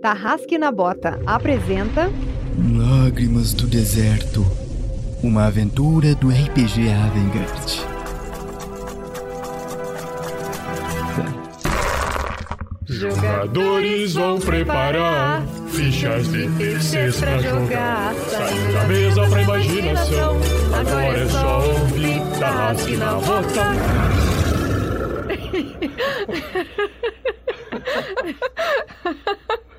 Tarrasque na Bota apresenta Lágrimas do Deserto Uma aventura do RPG Avengard. Jogadores vão preparar fichas difíceis pra jogar. Saindo da mesa pra imaginação. Agora é só ouvir Tarrasque na Bota.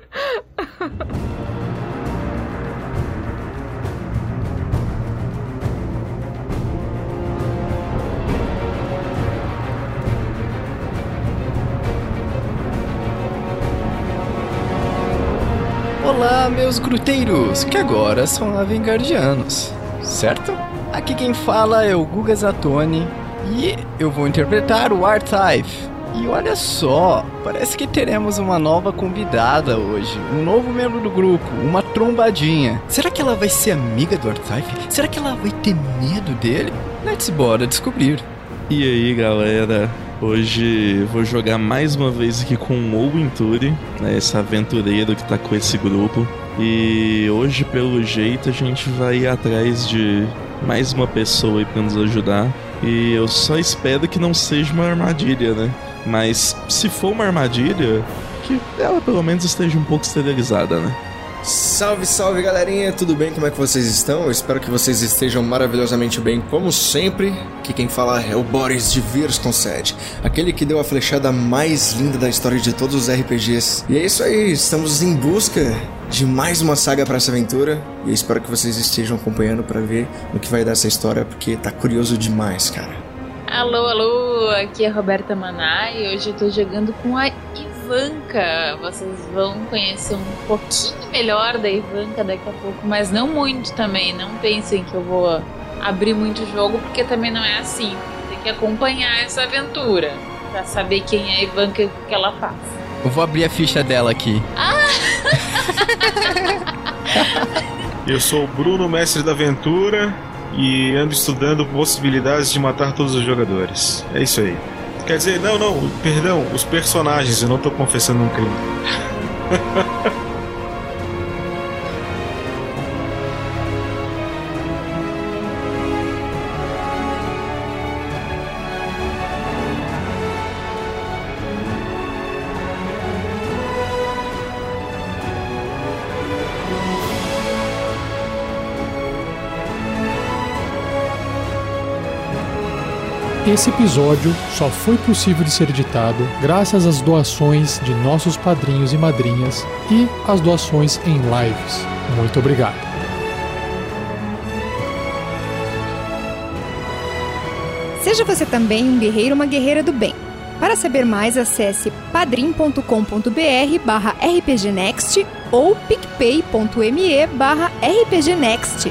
Olá, meus gruteiros, que agora são Avengardianos, certo? Aqui quem fala é o Guga Zatoni e eu vou interpretar o Artife. E olha só, parece que teremos uma nova convidada hoje, um novo membro do grupo, uma trombadinha. Será que ela vai ser amiga do Artife? Será que ela vai ter medo dele? Let's bora descobrir. E aí, galera? Hoje vou jogar mais uma vez aqui com o Owen Turi, né, esse aventureiro que tá com esse grupo. E hoje, pelo jeito, a gente vai ir atrás de mais uma pessoa aí pra nos ajudar. E eu só espero que não seja uma armadilha, né? Mas se for uma armadilha, que ela pelo menos esteja um pouco esterilizada, né? Salve, salve galerinha, tudo bem? Como é que vocês estão? Eu espero que vocês estejam maravilhosamente bem, como sempre. Que quem fala é o Boris de Virskonsed, aquele que deu a flechada mais linda da história de todos os RPGs. E é isso aí, estamos em busca de mais uma saga para essa aventura e eu espero que vocês estejam acompanhando para ver no que vai dar essa história, porque tá curioso demais, cara. Alô, alô, aqui é a Roberta Maná e hoje eu tô jogando com a Ivanka. Vocês vão conhecer um pouquinho melhor da Ivanka daqui a pouco, mas não muito também. Não pensem que eu vou abrir muito jogo, porque também não é assim. Tem que acompanhar essa aventura pra saber quem é a Ivanka e o que ela faz. Eu vou abrir a ficha dela aqui. Eu sou o Bruno, mestre da aventura, e ando estudando possibilidades de matar todos os jogadores. É isso aí. Quer dizer, não, não, perdão, os personagens, eu não tô confessando um crime. Esse episódio só foi possível de ser editado graças às doações de nossos padrinhos e madrinhas e às doações em lives. Muito obrigado. Seja você também um guerreiro ou uma guerreira do bem. Para saber mais, acesse padrim.com.br barra rpgnext ou picpay.me barra rpgnext.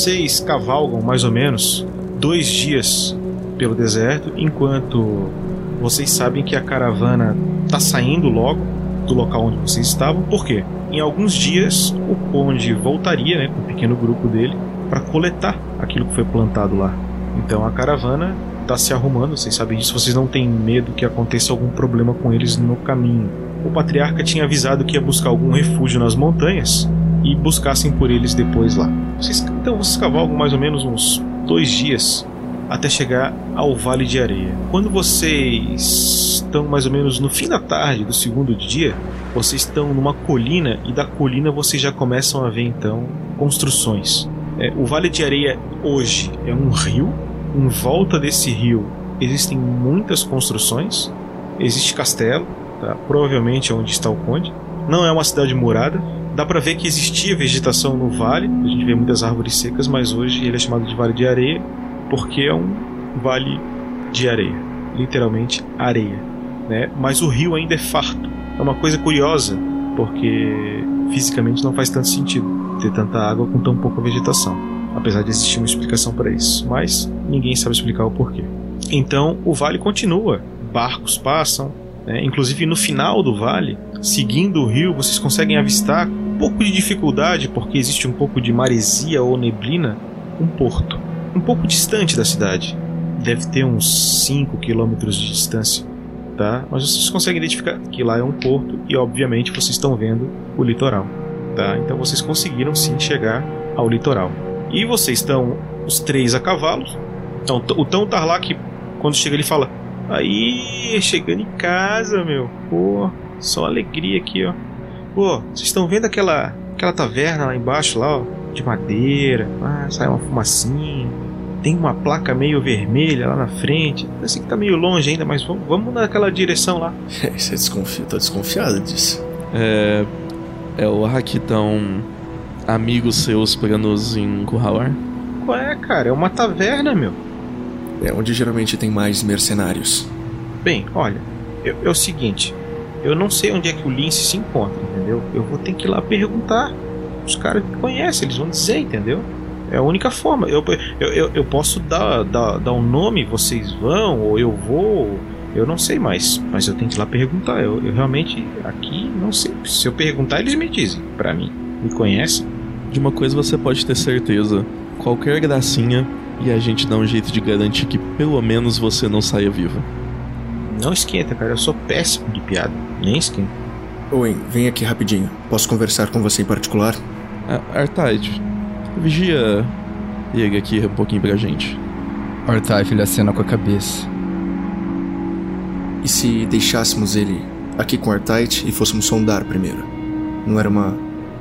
Vocês cavalgam mais ou menos dois dias pelo deserto, enquanto vocês sabem que a caravana está saindo logo do local onde vocês estavam. Por quê? Em alguns dias o Conde voltaria né, com um pequeno grupo dele para coletar aquilo que foi plantado lá. Então a caravana está se arrumando, vocês sabem disso, vocês não têm medo que aconteça algum problema com eles no caminho. O patriarca tinha avisado que ia buscar algum refúgio nas montanhas e buscassem por eles depois lá. Vocês, então vocês cavalgam mais ou menos uns dois dias até chegar ao Vale de Areia. Quando vocês estão mais ou menos no fim da tarde do segundo dia, vocês estão numa colina e da colina vocês já começam a ver então construções. É, o Vale de Areia hoje é um rio. Em volta desse rio existem muitas construções. Existe castelo, tá? provavelmente é onde está o conde. Não é uma cidade murada. Dá pra ver que existia vegetação no vale. A gente vê muitas árvores secas, mas hoje ele é chamado de Vale de Areia porque é um vale de areia, literalmente areia, né? Mas o rio ainda é farto. É uma coisa curiosa, porque fisicamente não faz tanto sentido ter tanta água com tão pouca vegetação, apesar de existir uma explicação para isso, mas ninguém sabe explicar o porquê. Então o vale continua, barcos passam, né? inclusive no final do vale, seguindo o rio, vocês conseguem avistar pouco de dificuldade, porque existe um pouco de maresia ou neblina, um porto, um pouco distante da cidade. Deve ter uns 5 quilômetros de distância, tá? Mas vocês conseguem identificar que lá é um porto e, obviamente, vocês estão vendo o litoral, tá? Então vocês conseguiram sim chegar ao litoral. E vocês estão os três a cavalo. Então o Tão Tarlac, quando chega, ele fala: Aí, chegando em casa, meu. Pô, só alegria aqui, ó. Pô, vocês estão vendo aquela, aquela taverna lá embaixo, lá, ó, de madeira? Ah, sai uma fumacinha. Tem uma placa meio vermelha lá na frente. Sei que tá meio longe ainda, mas vamos, vamos naquela direção lá. Você desconfia, tô desconfiado disso. É. É o Rakitão. Amigos seus pra nos encurralar? Qual é, cara? É uma taverna, meu. É onde geralmente tem mais mercenários. Bem, olha, eu- é o seguinte. Eu não sei onde é que o Lince se encontra, entendeu? Eu vou ter que ir lá perguntar. Os caras que conhecem, eles vão dizer, entendeu? É a única forma. Eu, eu, eu, eu posso dar, dar, dar um nome, vocês vão, ou eu vou. Eu não sei mais. Mas eu tenho que ir lá perguntar. Eu, eu realmente aqui não sei. Se eu perguntar, eles me dizem. Pra mim. Me conhecem? De uma coisa você pode ter certeza: qualquer gracinha e a gente dá um jeito de garantir que pelo menos você não saia viva. Não esquenta, cara. Eu sou péssimo de piada. Nem esquenta. Owen, vem aqui rapidinho. Posso conversar com você em particular? Ah, Artide, vigia ele aqui um pouquinho pra gente. Artaif ele acena com a cabeça. E se deixássemos ele aqui com Artite e fôssemos sondar primeiro? Não era uma,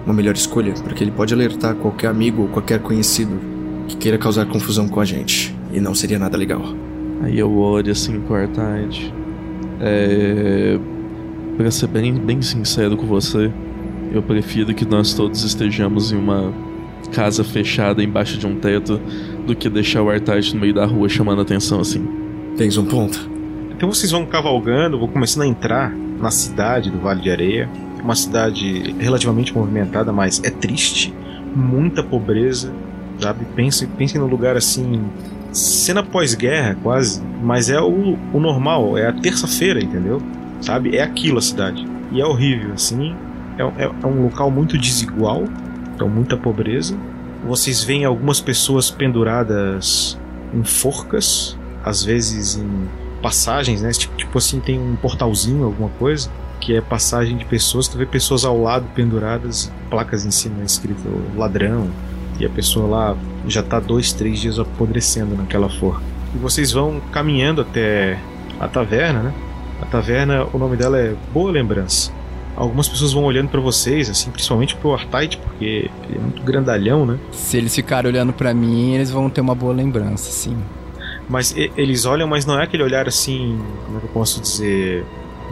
uma melhor escolha? Porque ele pode alertar qualquer amigo ou qualquer conhecido que queira causar confusão com a gente. E não seria nada legal. Aí eu olho assim com o Artide. É. Pra ser bem, bem sincero com você, eu prefiro que nós todos estejamos em uma casa fechada embaixo de um teto do que deixar o Artide no meio da rua chamando atenção assim. Tens um ponto. Então vocês vão cavalgando, vão começando a entrar na cidade do Vale de Areia. Uma cidade relativamente movimentada, mas é triste. Muita pobreza, sabe? Pensem, pensem num lugar assim. Cena pós-guerra, quase. Mas é o, o normal, é a terça-feira, entendeu? Sabe? É aquilo a cidade. E é horrível, assim. É, é, é um local muito desigual. Então, muita pobreza. Vocês veem algumas pessoas penduradas em forcas, às vezes em passagens, né? Tipo, tipo assim, tem um portalzinho, alguma coisa, que é passagem de pessoas. Tu vê pessoas ao lado penduradas, placas em cima escrito ladrão, e a pessoa lá já tá dois, três dias apodrecendo naquela forca. E vocês vão caminhando até a taverna, né? A taverna, o nome dela é Boa Lembrança. Algumas pessoas vão olhando pra vocês, assim, principalmente pro Artite, porque ele é muito grandalhão, né? Se eles ficarem olhando pra mim, eles vão ter uma boa lembrança, sim. Mas e- eles olham, mas não é aquele olhar assim, como é que eu posso dizer,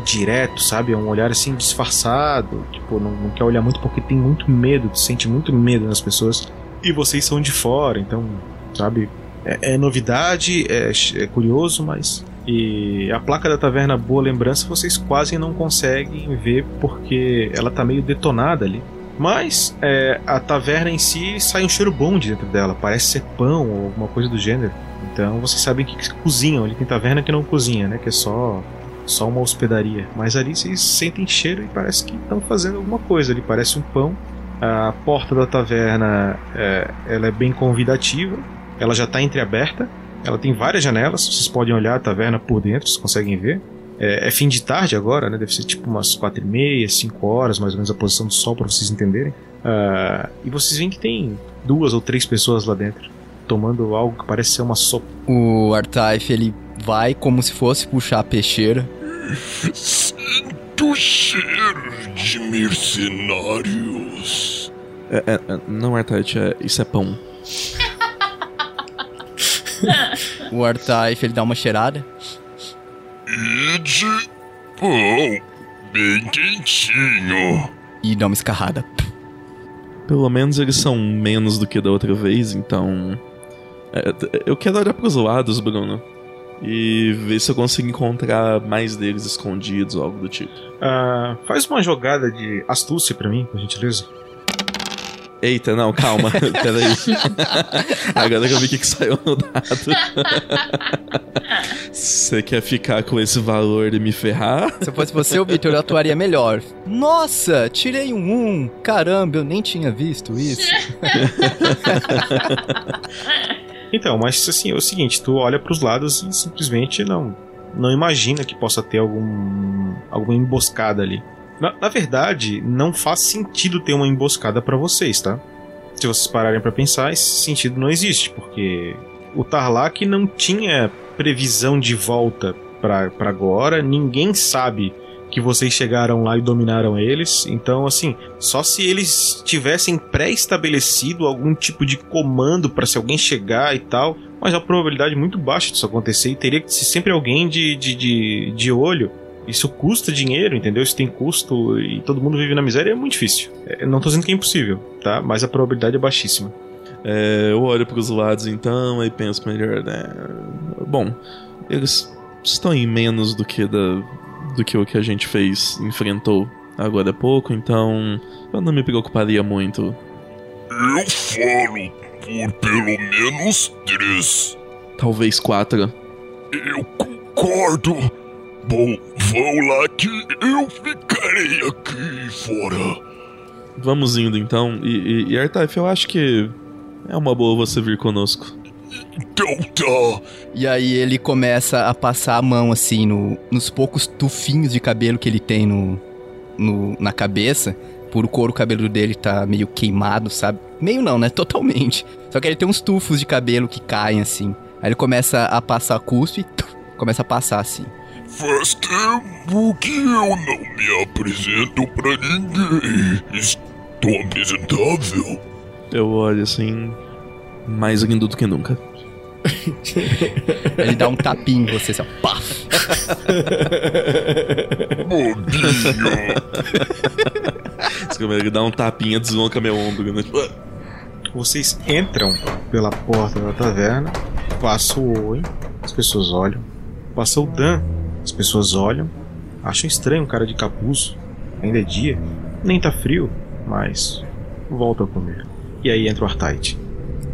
direto, sabe? É um olhar assim disfarçado, tipo, não, não quer olhar muito porque tem muito medo, sente muito medo nas pessoas. E vocês são de fora, então, sabe? É, é novidade, é, é curioso, mas. E a placa da taverna Boa Lembrança vocês quase não conseguem ver porque ela tá meio detonada ali. Mas é, a taverna em si sai um cheiro bom de dentro dela, parece ser pão ou alguma coisa do gênero. Então vocês sabem que cozinham. Ali tem taverna que não cozinha, né? Que é só só uma hospedaria. Mas ali vocês sentem cheiro e parece que estão fazendo alguma coisa. Ali parece um pão. A porta da taverna é, ela é bem convidativa. Ela já está entreaberta. Ela tem várias janelas. Vocês podem olhar a taverna por dentro, vocês conseguem ver. É, é fim de tarde agora, né? Deve ser tipo umas quatro e meia, cinco horas, mais ou menos a posição do sol para vocês entenderem. Ah, e vocês veem que tem duas ou três pessoas lá dentro tomando algo que parece ser uma sopa. O Artaif ele vai como se fosse puxar a peixeira. Do cheiro de mercenários. É, é, é, não, Artite, é, isso é pão. O Artaif ele dá uma cheirada. E de pão bem quentinho. e dá uma escarrada. Pelo menos eles são menos do que da outra vez, então. É, eu quero olhar pros lados, Bruno. E ver se eu consigo encontrar mais deles escondidos ou algo do tipo. Ah, faz uma jogada de astúcia pra mim, por gentileza. Eita, não, calma. Peraí. Agora que eu vi o que, que saiu no dado. Você quer ficar com esse valor e me ferrar? Se eu fosse você, o Victor, eu atuaria melhor. Nossa, tirei um 1. Caramba, eu nem tinha visto isso. Então, mas assim, é o seguinte, tu olha pros lados e simplesmente não não imagina que possa ter algum alguma emboscada ali. Na, na verdade, não faz sentido ter uma emboscada pra vocês, tá? Se vocês pararem pra pensar, esse sentido não existe, porque o Tarlac não tinha previsão de volta pra agora, ninguém sabe que vocês chegaram lá e dominaram eles. Então, assim, só se eles tivessem pré-estabelecido algum tipo de comando para se alguém chegar e tal. Mas a probabilidade é muito baixa disso acontecer e teria que ser sempre alguém de, de, de, de olho. Isso custa dinheiro, entendeu? Isso tem custo e todo mundo vive na miséria é muito difícil. É, não tô dizendo que é impossível, tá? Mas a probabilidade é baixíssima. É, eu olho pros lados então e penso melhor, né? Bom, eles estão em menos do que da, do que o que a gente fez, enfrentou agora há pouco, então eu não me preocuparia muito. Eu falo por pelo menos três. Talvez quatro. Eu concordo. Bom, vão lá que eu ficarei aqui fora. Vamos indo então. E, e, e Artaif, eu acho que é uma boa você vir conosco. Então tá. E aí ele começa a passar a mão assim no, nos poucos tufinhos de cabelo que ele tem no, no, na cabeça. Por o couro cabelo dele tá meio queimado, sabe? Meio não, né? Totalmente. Só que ele tem uns tufos de cabelo que caem assim. Aí ele começa a passar cuspe e tuf, começa a passar assim. Faz tempo que eu não me apresento pra ninguém. Estou apresentável. Eu olho assim, mais lindo do que nunca. Ele dá um tapinho em você, assim, ó. Paf! Bobinho. Ele dá um tapinha, desloca meu ombro, né? Tipo, Vocês entram pela porta da taverna, passa o oi, as pessoas olham. Passa o Dan, as pessoas olham. Acham estranho um cara de capuz. Ainda é dia, nem tá frio, mas volta a comer. E aí entra o Artite.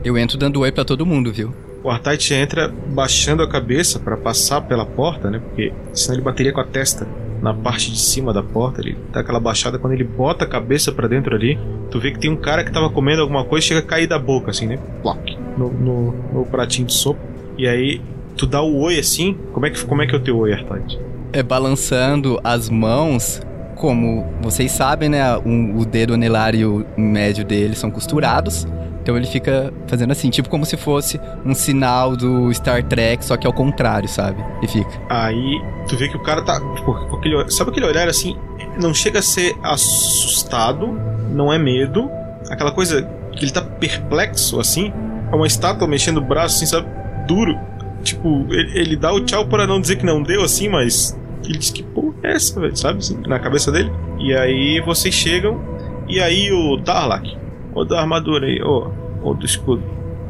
Eu entro dando oi pra todo mundo, viu? O Artite entra baixando a cabeça pra passar pela porta, né? Porque senão ele bateria com a testa na parte de cima da porta. Ele dá aquela baixada. Quando ele bota a cabeça pra dentro ali, tu vê que tem um cara que tava comendo alguma coisa e chega a cair da boca, assim, né? Ploc, no, no, no pratinho de sopa. E aí tu dá o oi assim. Como é que, como é, que é o teu oi, Artite? É balançando as mãos. Como vocês sabem, né? um- o dedo anelar e o médio dele são costurados. Então ele fica fazendo assim, tipo como se fosse um sinal do Star Trek, só que ao contrário, sabe? E fica. Aí tu vê que o cara tá. Tipo, com aquele, sabe aquele olhar assim? Não chega a ser assustado, não é medo. Aquela coisa que ele tá perplexo assim. É uma estátua mexendo o braço assim, sabe? Duro. Tipo, ele, ele dá o tchau para não dizer que não deu assim, mas. Ele diz que porra é essa, velho? Sabe? Assim, na cabeça dele. E aí vocês chegam. E aí o Tarlak. Ô da armadura aí. Ô do escudo.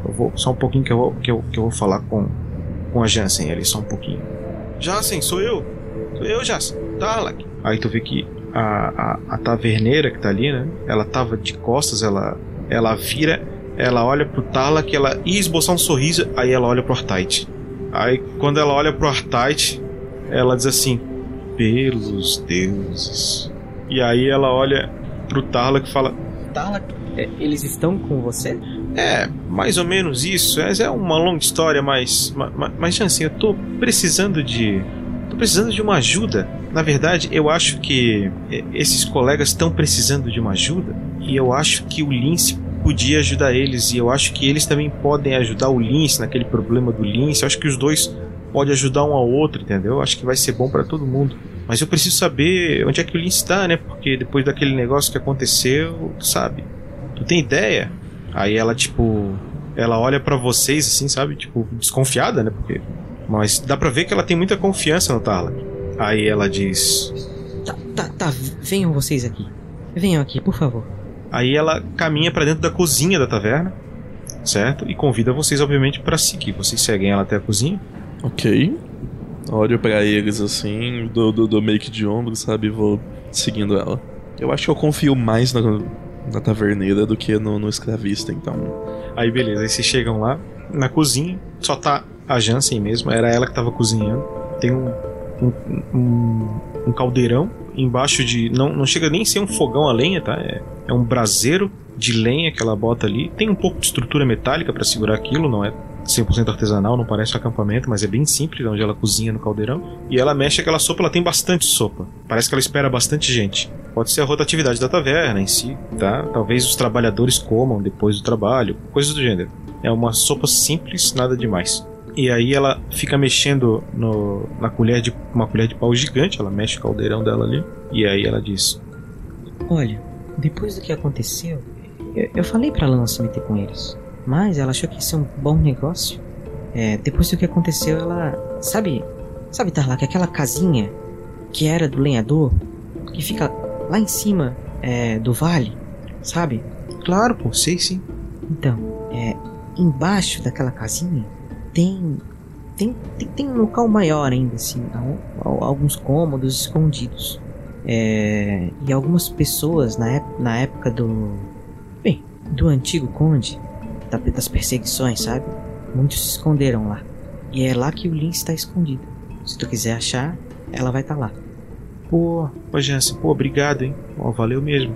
Eu vou. Só um pouquinho que eu vou, que eu, que eu vou falar com. Com a Jansen ali, só um pouquinho. Jansen, sou eu. Sou eu, Jansen. Tarlak. Aí tu vê que a, a, a taverneira que tá ali, né? Ela tava de costas, ela, ela vira, ela olha pro Tarlak, ela ia esboçar um sorriso, aí ela olha pro Artite. Aí quando ela olha pro Artite, ela diz assim: Pelos deuses. E aí ela olha pro Tarlak e fala: Tarlak, é, eles estão com você? É, mais ou menos isso. Essa é uma longa história, mas. ma- ma- Mas, Jansen, eu tô precisando de. Tô precisando de uma ajuda. Na verdade, eu acho que é, esses colegas estão precisando de uma ajuda. E eu acho que o Lince podia ajudar eles. E eu acho que eles também podem ajudar o Lince naquele problema do Lince. Eu acho que os dois podem ajudar um ao outro, entendeu? Eu acho que vai ser bom pra todo mundo. Mas eu preciso saber onde é que o Lince tá, né? Porque depois daquele negócio que aconteceu, sabe? Tu tem ideia? Aí ela, tipo, ela olha pra vocês assim, sabe? Tipo, desconfiada, né? Porque. Mas dá pra ver que ela tem muita confiança no Tarlak. Aí ela diz: Tá, tá, tá, venham vocês aqui. Venham aqui, por favor. Aí ela caminha pra dentro da cozinha da taverna, certo? E convida vocês, obviamente, pra seguir. Vocês seguem ela até a cozinha. Ok. Olho pra eles assim, do, do, do make de ombro, sabe? Vou seguindo ela. Eu acho que eu confio mais na, na taverneira do que no, no escravista, então. Aí beleza, aí vocês chegam lá na cozinha, só tá a Jansen mesmo, era ela que tava cozinhando. Tem um, um, um, um caldeirão embaixo de. Não, não chega nem a ser um fogão a lenha, tá? É, é um braseiro de lenha que ela bota ali. Tem um pouco de estrutura metálica pra segurar aquilo, não é 100% artesanal, não parece um acampamento, mas é bem simples onde ela cozinha no caldeirão. E ela mexe aquela sopa, ela tem bastante sopa. Parece que ela espera bastante gente. Pode ser a rotatividade da taverna em si, tá? Talvez os trabalhadores comam depois do trabalho, coisas do gênero. É uma sopa simples, nada demais. E aí ela fica mexendo no, na colher de uma colher de pau gigante, ela mexe o caldeirão dela ali. E aí ela diz: Olha, depois do que aconteceu, eu, eu falei pra ela não se meter com eles. Mas ela achou que ia ser um bom negócio. É, depois do que aconteceu, ela. Sabe. Sabe, Tarlac, aquela casinha que era do lenhador, que fica lá em cima é, do vale, sabe? Claro, pô, sei sim. Então, é, embaixo daquela casinha tem tem, tem, tem um local maior ainda, assim, al- al- alguns cômodos escondidos. É, e algumas pessoas na, ép- na época do. Bem, do antigo conde, da- das perseguições, sabe? Muitos se esconderam lá. E é lá que o Lin está escondido. Se tu quiser achar, ela vai estar lá. Pô, pô, Jansen, pô, obrigado, hein? Ó, valeu mesmo.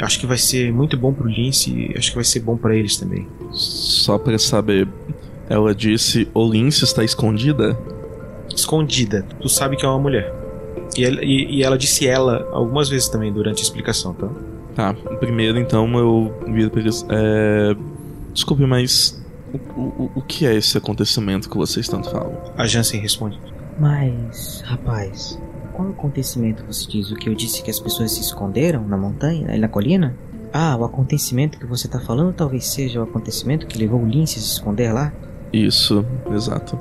Acho que vai ser muito bom pro Lince e acho que vai ser bom pra eles também. Só pra saber, ela disse: O Lince está escondida? Escondida, tu sabe que é uma mulher. E ela, e- e ela disse ela algumas vezes também durante a explicação, tá? Tá, primeiro então eu viro pra eles. É. Desculpe, mas. O, o, o que é esse acontecimento que vocês tanto falam? A Jansen responde: Mas, rapaz, qual acontecimento você diz? O que eu disse que as pessoas se esconderam na montanha, na colina? Ah, o acontecimento que você tá falando talvez seja o acontecimento que levou o Lince a se esconder lá? Isso, exato.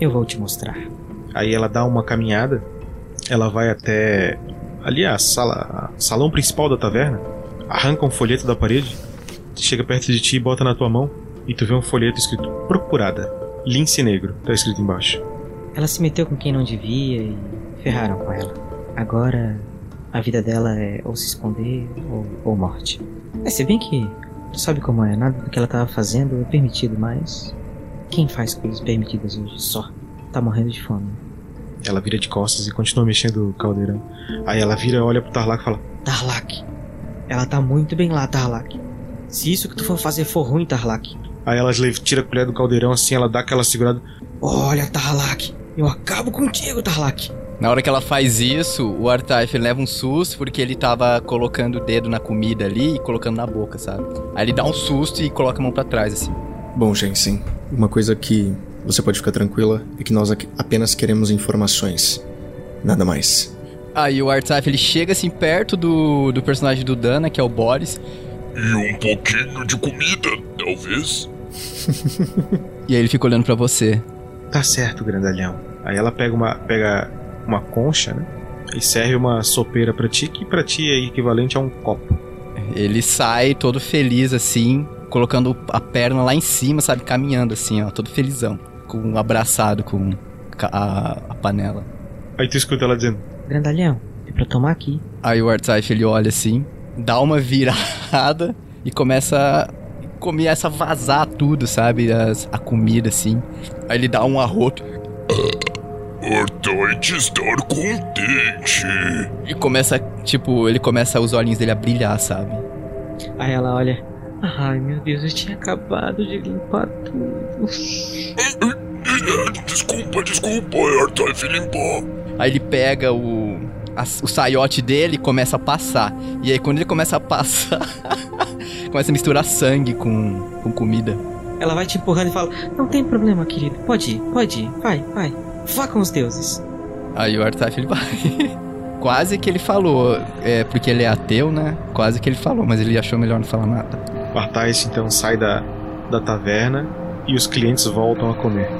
Eu vou te mostrar. Aí ela dá uma caminhada, ela vai até ali a sala, a salão principal da taverna, arranca um folheto da parede, chega perto de ti e bota na tua mão, e tu vê um folheto escrito Procurada, lince negro, tá escrito embaixo. Ela se meteu com quem não devia e ferraram com ela. Agora a vida dela é ou se esconder ou, ou morte. É, se bem que tu sabe como é, nada do que ela tava fazendo é permitido, mas quem faz coisas permitidas hoje só tá morrendo de fome. Ela vira de costas e continua mexendo o caldeirão. Aí ela vira, olha pro Tarlac e fala: Tarlac, ela tá muito bem lá, Tarlac. Se isso que tu for fazer for ruim, Tarlac. Aí ela tira a colher do caldeirão assim, ela dá aquela segurada. Olha, Tarlac, eu acabo contigo, Tarlac. Na hora que ela faz isso, o Artaif leva um susto porque ele tava colocando o dedo na comida ali e colocando na boca, sabe? Aí ele dá um susto e coloca a mão pra trás, assim. Bom, Jensen, uma coisa que você pode ficar tranquila é que nós apenas queremos informações. Nada mais. Aí o Artaif ele chega assim perto do, do personagem do Dana, que é o Boris, E um pouquinho de comida, talvez. e aí ele fica olhando pra você. Tá certo, grandalhão. Aí ela pega uma, pega uma concha, né? E serve uma sopeira pra ti, que pra ti é equivalente a um copo. Ele sai todo feliz assim, colocando a perna lá em cima, sabe? Caminhando assim, ó, todo felizão. Com abraçado com a, a panela. Aí tu escuta ela dizendo: Grandalhão, é pra tomar aqui. Aí o Artaif ele olha assim, dá uma virada e começa a começa a vazar tudo, sabe? As- a comida assim. Aí ele dá um arroto Importante estar contente. e começa, tipo, ele começa os olhinhos dele a brilhar, sabe? Aí ela olha. Ai meu Deus, eu tinha acabado de limpar tudo. Desculpa, desculpa, Artaif limpar. Aí ele pega o a- o saiote dele e começa a passar. E aí quando ele começa a passar, começa a misturar sangue com, com comida. Ela vai te empurrando e fala: Não tem problema, querido. Pode ir, pode ir. Vai, vai. Vá com os deuses. Aí o Artaf ele vai. Quase que ele falou, é porque ele é ateu, né? Quase que ele falou, mas ele achou melhor não falar nada. Artais então sai da, da taverna e os clientes voltam a comer.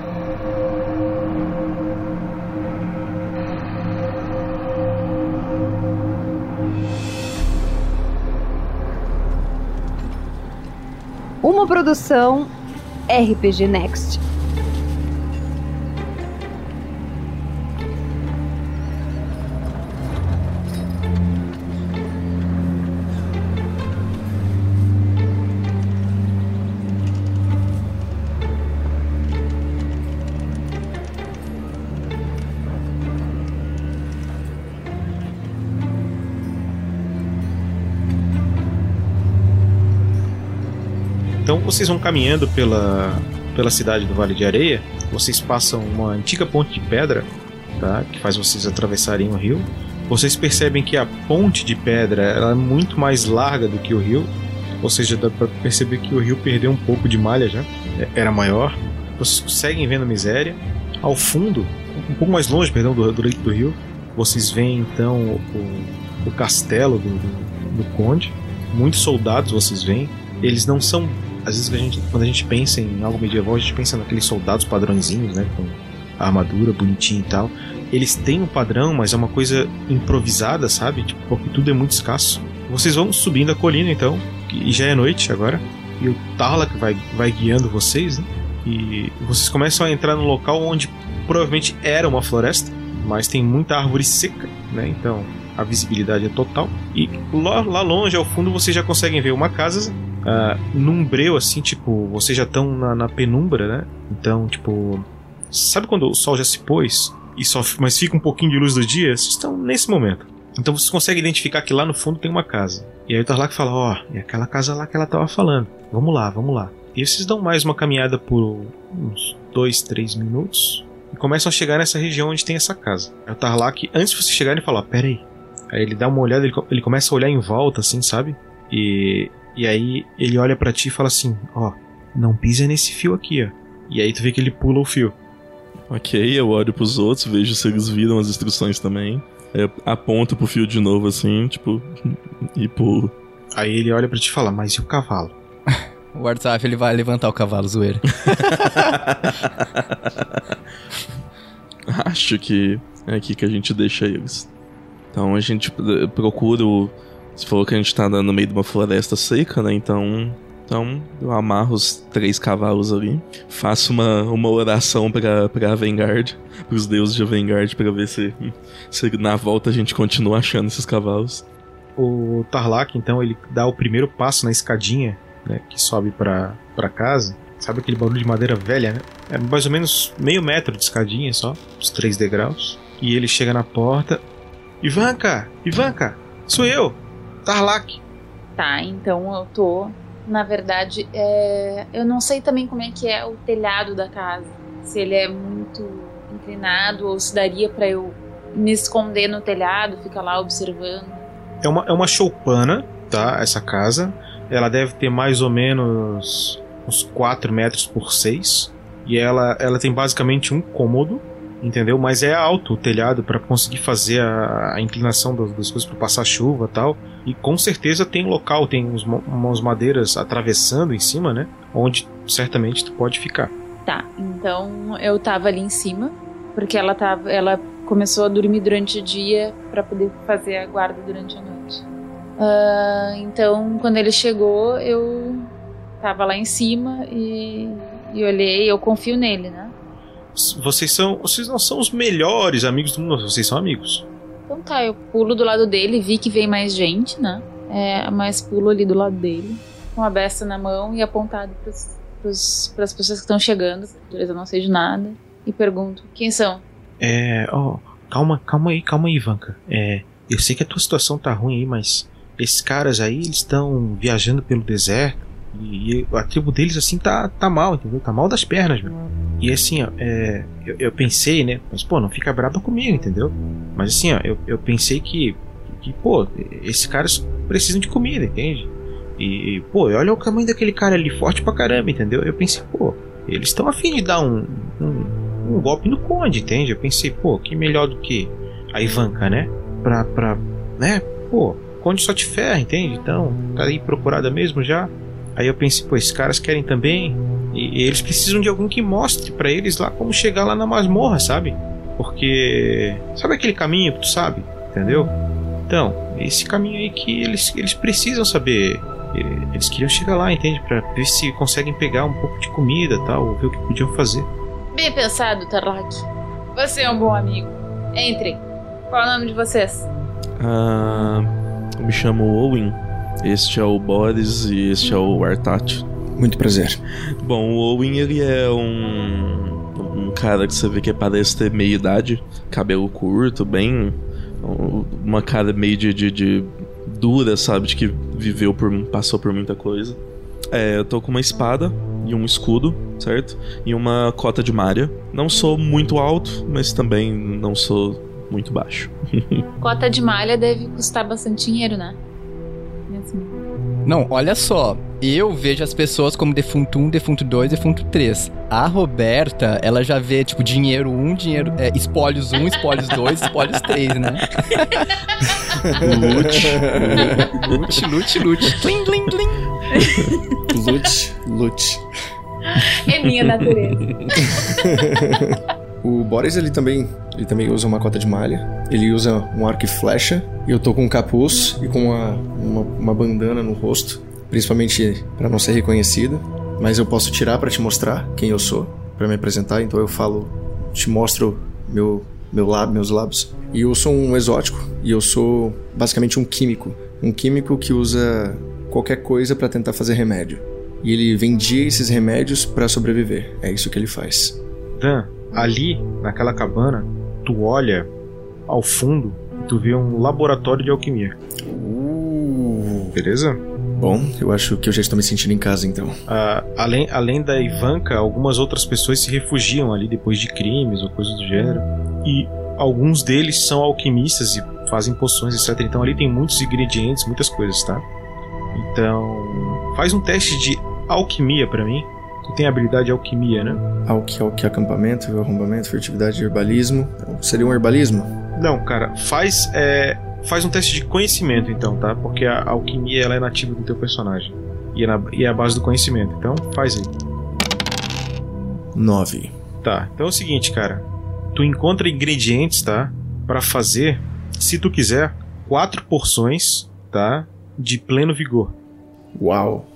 Uma produção RPG Next. Vocês vão caminhando pela, pela cidade do Vale de Areia, vocês passam uma antiga ponte de pedra, tá? Que faz vocês atravessarem o rio. Vocês percebem que a ponte de pedra ela é muito mais larga do que o rio, ou seja, dá para perceber que o rio perdeu um pouco de malha já, é, era maior. Vocês seguem vendo miséria. Ao fundo, um pouco mais longe, perdão, do, do leito do rio, vocês veem então o, o castelo do, do, do conde. Muitos soldados vocês veem. Eles não são às vezes a gente, quando a gente pensa em algo medieval, a gente pensa naqueles soldados padrõezinhos, né? Com armadura bonitinha e tal. Eles têm um padrão, mas é uma coisa improvisada, sabe? Tipo, porque tudo é muito escasso. Vocês vão subindo a colina então, e já é noite agora. E o Tarlak vai, vai guiando vocês, né? E vocês começam a entrar no local onde provavelmente era uma floresta, mas tem muita árvore seca, né? Então a visibilidade é total. E lá, lá longe, ao fundo, vocês já conseguem ver uma casa uh, num breu, assim, tipo, vocês já estão na, na, penumbra, né? Então, tipo. Sabe quando o sol já se pôs? E só, mas fica um pouquinho de luz do dia? Vocês estão nesse momento. Então vocês conseguem identificar que lá no fundo tem uma casa. E aí o Tarlac fala: Ó, oh, é aquela casa lá que ela tava falando. Vamos lá, vamos lá. E vocês dão mais uma caminhada por uns 2, 3 minutos. E começam a chegar nessa região onde tem essa casa. Aí o Tarlac, antes de vocês chegarem, fala: Pera aí. Aí ele dá uma olhada, ele, ele começa a olhar em volta, assim, sabe? E e aí ele olha para ti e fala assim: Ó, não pisa nesse fio aqui, ó. E aí tu vê que ele pula o fio. Ok, eu olho pros outros, vejo se eles viram as instruções também. Eu aponto pro fio de novo assim, tipo, e pulo. Aí ele olha para ti e fala: Mas e o cavalo? o WhatsApp ele vai levantar o cavalo, zoeira. Acho que é aqui que a gente deixa eles. Então a gente procura o você falou que a gente tá no meio de uma floresta seca, né? Então. Então, eu amarro os três cavalos ali. Faço uma, uma oração pra, pra Avengard, pros deuses de Avengard, pra ver se, se na volta a gente continua achando esses cavalos. O Tarlac, então, ele dá o primeiro passo na escadinha, né? Que sobe pra, pra casa. Sabe aquele barulho de madeira velha, né? É mais ou menos meio metro de escadinha só, os três degraus. E ele chega na porta. Ivanka! Ivanka! Sou eu! Tarlac. Tá, então eu tô. Na verdade, é... eu não sei também como é que é o telhado da casa. Se ele é muito inclinado ou se daria para eu me esconder no telhado, ficar lá observando. É uma, é uma choupana, tá? Essa casa. Ela deve ter mais ou menos uns 4 metros por 6. E ela, ela tem basicamente um cômodo entendeu? Mas é alto o telhado para conseguir fazer a, a inclinação das, das coisas para passar chuva tal. E com certeza tem local, tem uns, umas madeiras atravessando em cima, né? Onde certamente tu pode ficar. Tá, então eu tava ali em cima, porque ela tava, ela começou a dormir durante o dia para poder fazer a guarda durante a noite. Uh, então, quando ele chegou, eu tava lá em cima e, e olhei, eu confio nele, né? Vocês são. Vocês não são os melhores amigos do mundo, vocês são amigos. Então tá, eu pulo do lado dele, vi que vem mais gente, né? É, mas pulo ali do lado dele, com a besta na mão e apontado para as pessoas que estão chegando, eu não sei de nada, e pergunto: quem são? É. Ó, oh, calma, calma aí, calma aí, Ivanka. É. Eu sei que a tua situação tá ruim aí, mas esses caras aí, eles estão viajando pelo deserto e, e, a tribo deles, assim, tá, tá mal, entendeu? Tá mal das pernas, meu. E assim, ó, é, eu, eu, pensei, né? Mas, pô, não fica brava comigo, entendeu? Mas assim, ó, eu, eu pensei que, que, pô, esses caras precisam de comida, entende? E, pô, olha o tamanho daquele cara ali, forte pra caramba, entendeu? Eu pensei, pô, eles estão afim de dar um, um, um, golpe no Conde, entende? Eu pensei, pô, que melhor do que a Ivanka, né? Pra, pra, né? Pô, Conde só te ferra, entende? Então, tá aí procurada mesmo já. Aí eu pensei, pô, esses caras querem também. E, e eles precisam de alguém que mostre para eles lá como chegar lá na masmorra, sabe? Porque. Sabe aquele caminho que tu sabe? Entendeu? Então, esse caminho aí que eles, eles precisam saber Eles queriam chegar lá, entende? Pra ver se conseguem pegar um pouco de comida e tal, ver o que podiam fazer. Bem pensado, Tarlak. Você é um bom amigo. Entre. Qual é o nome de vocês? Ah, eu me chamo Owen. Este é o Boris e este é o Artat. Muito prazer. Bom, o Owen ele é um um cara que você vê que parece ter meia idade, cabelo curto, bem uma cara meio de, de, de dura, sabe, de que viveu por passou por muita coisa. É, eu tô com uma espada e um escudo, certo? E uma cota de malha. Não sou muito alto, mas também não sou muito baixo. Cota de malha deve custar bastante dinheiro, né? Não, olha só. Eu vejo as pessoas como defunto 1, defunto 2, defunto 3. A Roberta, ela já vê, tipo, dinheiro 1, dinheiro. É, espólios 1, espólios 2, espólios 3, né? lute. Lute, lute, lute. Tlim, tlim, tlim. Lute, lute. É minha natureza. O Boris, ele também, ele também usa uma cota de malha. Ele usa um arco e flecha. Eu tô com um capuz e com uma, uma, uma bandana no rosto. Principalmente para não ser reconhecido. Mas eu posso tirar para te mostrar quem eu sou. para me apresentar. Então eu falo... Te mostro meu, meu meus lábios. E eu sou um exótico. E eu sou basicamente um químico. Um químico que usa qualquer coisa para tentar fazer remédio. E ele vendia esses remédios para sobreviver. É isso que ele faz. Dan, ali, naquela cabana, tu olha ao fundo e tu vê um laboratório de alquimia. Uh, Beleza? bom, eu acho que eu já estou me sentindo em casa então. Ah, além, além da Ivanka, algumas outras pessoas se refugiam ali depois de crimes ou coisas do gênero. E alguns deles são alquimistas e fazem poções, etc. Então ali tem muitos ingredientes, muitas coisas, tá? Então, faz um teste de alquimia pra mim. Tu tem habilidade de alquimia, né? Alque, alque, acampamento, arrombamento, furtividade, herbalismo. Então, seria um herbalismo? Não, cara, faz é, faz um teste de conhecimento então, tá? Porque a alquimia ela é nativa do teu personagem. E é, na, e é a base do conhecimento. Então, faz aí. Nove. Tá. Então é o seguinte, cara. Tu encontra ingredientes, tá? Pra fazer, se tu quiser, quatro porções, tá? De pleno vigor. Uau.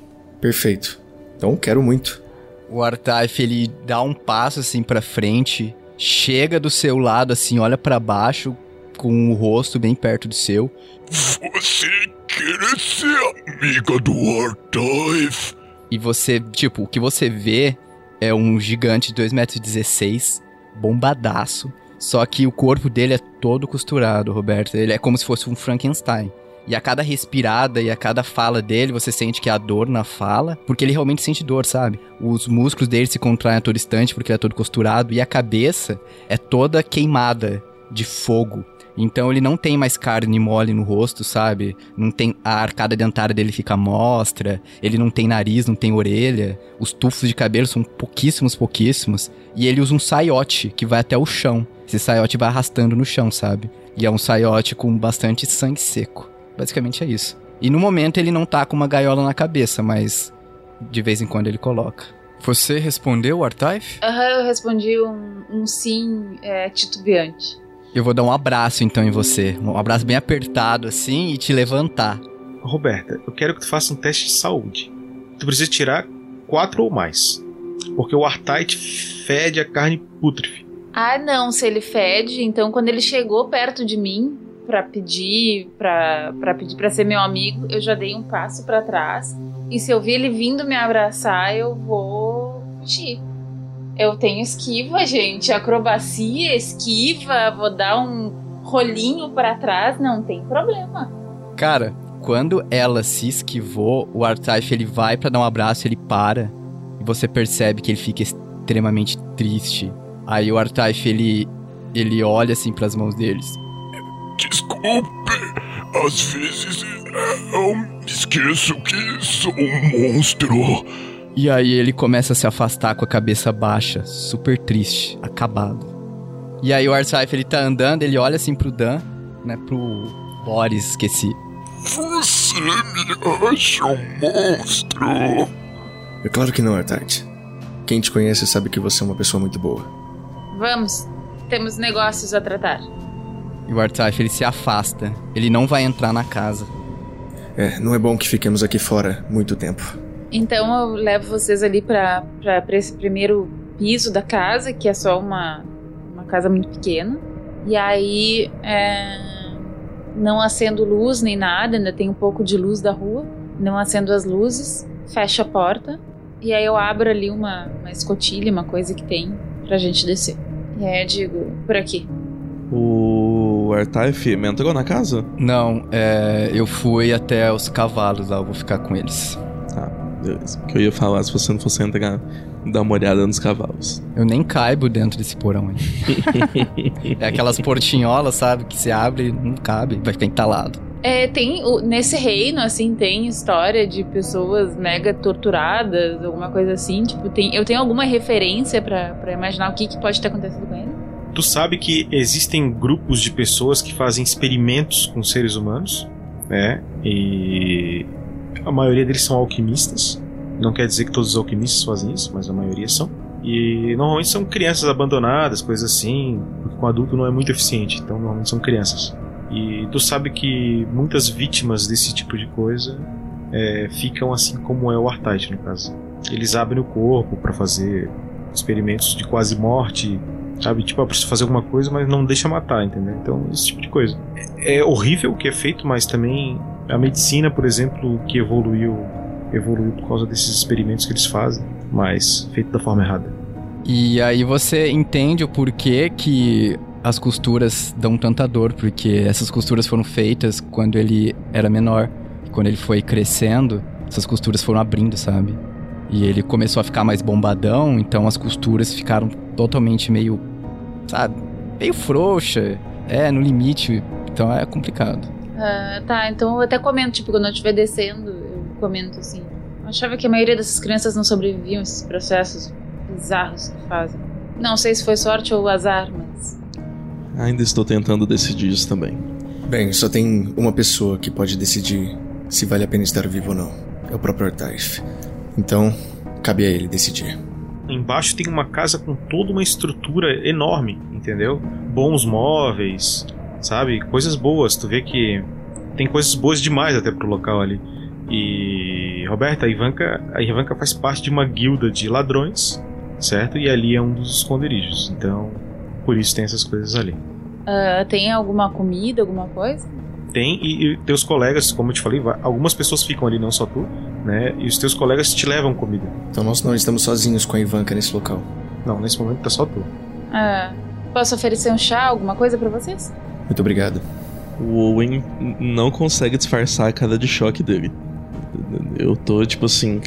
Perfeito. Então quero muito. O Artaif, ele dá um passo assim pra frente, chega do seu lado assim, olha pra baixo, com o rosto bem perto do seu. Você quer ser amiga do Artaif? E você, tipo, o que você vê é um gigante de 2,16m, bombadaço. Só que o corpo dele é todo costurado, Roberto. Ele é como se fosse um Frankenstein. E a cada respirada e a cada fala dele, você sente que há dor na fala, porque ele realmente sente dor, sabe? Os músculos dele se contraem a todo instante porque ele é todo costurado, e a cabeça é toda queimada de fogo. Então ele não tem mais carne mole no rosto, sabe? Não tem a arcada dentária dele fica mostra, ele não tem nariz, não tem orelha, os tufos de cabelo são pouquíssimos, pouquíssimos, e ele usa um saiote que vai até o chão. Esse saiote vai arrastando no chão, sabe? E é um saiote com bastante sangue seco. Basicamente é isso. E no momento ele não tá com uma gaiola na cabeça, mas de vez em quando ele coloca. Você respondeu, Artaif? Aham, eu respondi um, um sim é, titubeante. Eu vou dar um abraço então em você. Um abraço bem apertado assim e te levantar. Roberta, eu quero que tu faça um teste de saúde. Tu precisa tirar quatro ou mais. Porque o Artite fede a carne pútrife. Ah, não, se ele fede, então quando ele chegou perto de mim pra pedir, pra pedir pra ser meu amigo, eu já dei um passo pra trás. E se eu vi ele vindo me abraçar, eu vou fugir. Eu tenho esquiva, gente, acrobacia, esquiva, vou dar um rolinho pra trás, não tem problema. Cara, quando ela se esquivou, o Artaif ele vai pra dar um abraço, ele para e você percebe que ele fica extremamente triste. Aí o Artaif ele ele olha assim pras mãos deles. Desculpe, às vezes eu me esqueço que sou um monstro. E aí ele começa a se afastar com a cabeça baixa, super triste, acabado. E aí o Artaif ele tá andando, ele olha assim pro Dan, né, pro Boris, esqueci. Você me acha um monstro? É claro que não, Artite. Quem te conhece sabe que você é uma pessoa muito boa. Vamos, temos negócios a tratar. E o Artaif ele se afasta, ele não vai entrar na casa. É, não é bom que fiquemos aqui fora muito tempo. Então eu levo vocês ali pra esse primeiro piso da casa, que é só uma, uma casa muito pequena. E aí, é, não acendo luz nem nada, ainda tem um pouco de luz da rua. Não acendo as luzes, fecho a porta. E aí eu abro ali uma, uma escotilha, uma coisa que tem pra gente descer. E aí eu digo, por aqui. O Artaif entrou na casa? Não, é, eu fui até os cavalos lá, eu vou ficar com eles. Tá, beleza. O que eu ia falar se você não fosse entrar, dar uma olhada nos cavalos. Eu nem caibo dentro desse porão aí. é aquelas portinholas, sabe, que se abre e não cabe, vai ficar entalado. É, tem o- nesse reino, assim, tem história de pessoas mega torturadas, alguma coisa assim. Tipo, tem, eu tenho alguma referência pra pra imaginar o que, que pode ter acontecido com ele? Tu sabe que existem grupos de pessoas que fazem experimentos com seres humanos, né? E a maioria deles são alquimistas. Não quer dizer que todos os alquimistas fazem isso, mas a maioria são. E normalmente são crianças abandonadas, coisas assim, porque com adulto não é muito eficiente, então normalmente são crianças. E tu sabe que muitas vítimas desse tipo de coisa é, ficam assim como é o Artite, no caso. Eles abrem o corpo para fazer experimentos de quase morte, sabe? Tipo, ah, preciso fazer alguma coisa, mas não deixa matar, entendeu? Então, esse tipo de coisa. É é horrível o que é feito, mas também a medicina, por exemplo, que evoluiu, evoluiu por causa desses experimentos que eles fazem, mas feito da forma errada. E aí você entende o porquê que as costuras dão tanta dor, porque essas costuras foram feitas quando ele era menor. Quando ele foi crescendo, essas costuras foram abrindo, sabe? E ele começou a ficar mais bombadão, então as costuras ficaram totalmente meio, sabe, meio frouxa, é, no limite, então é complicado. Ah, tá, então eu até comento, tipo, quando eu estiver descendo, eu comento assim. Eu achava que a maioria dessas crianças não sobreviviam a esses processos bizarros que fazem. Não sei se foi sorte ou azar, mas. Ainda estou tentando decidir isso também. Bem, só tem uma pessoa que pode decidir se vale a pena estar vivo ou não. É o próprio Artaif. Então, cabe a ele decidir. Embaixo tem uma casa com toda uma estrutura enorme, entendeu? Bons móveis, sabe? Coisas boas. Tu vê que tem coisas boas demais até pro local ali. E Roberta, a Ivanka, a Ivanka faz parte de uma guilda de ladrões, certo? E ali é um dos esconderijos. Então, por isso tem essas coisas ali. ah, tem alguma comida, alguma coisa? Tem, e, e teus colegas, como eu te falei, algumas pessoas ficam ali, não só tu, né? E os teus colegas te levam comida. Então nós não estamos sozinhos com a Ivanka nesse local. Não, nesse momento tá só tu. Ah, posso oferecer um chá, alguma coisa pra vocês? Muito obrigado. O Owen não consegue disfarçar a cara de choque dele. Eu tô tipo assim.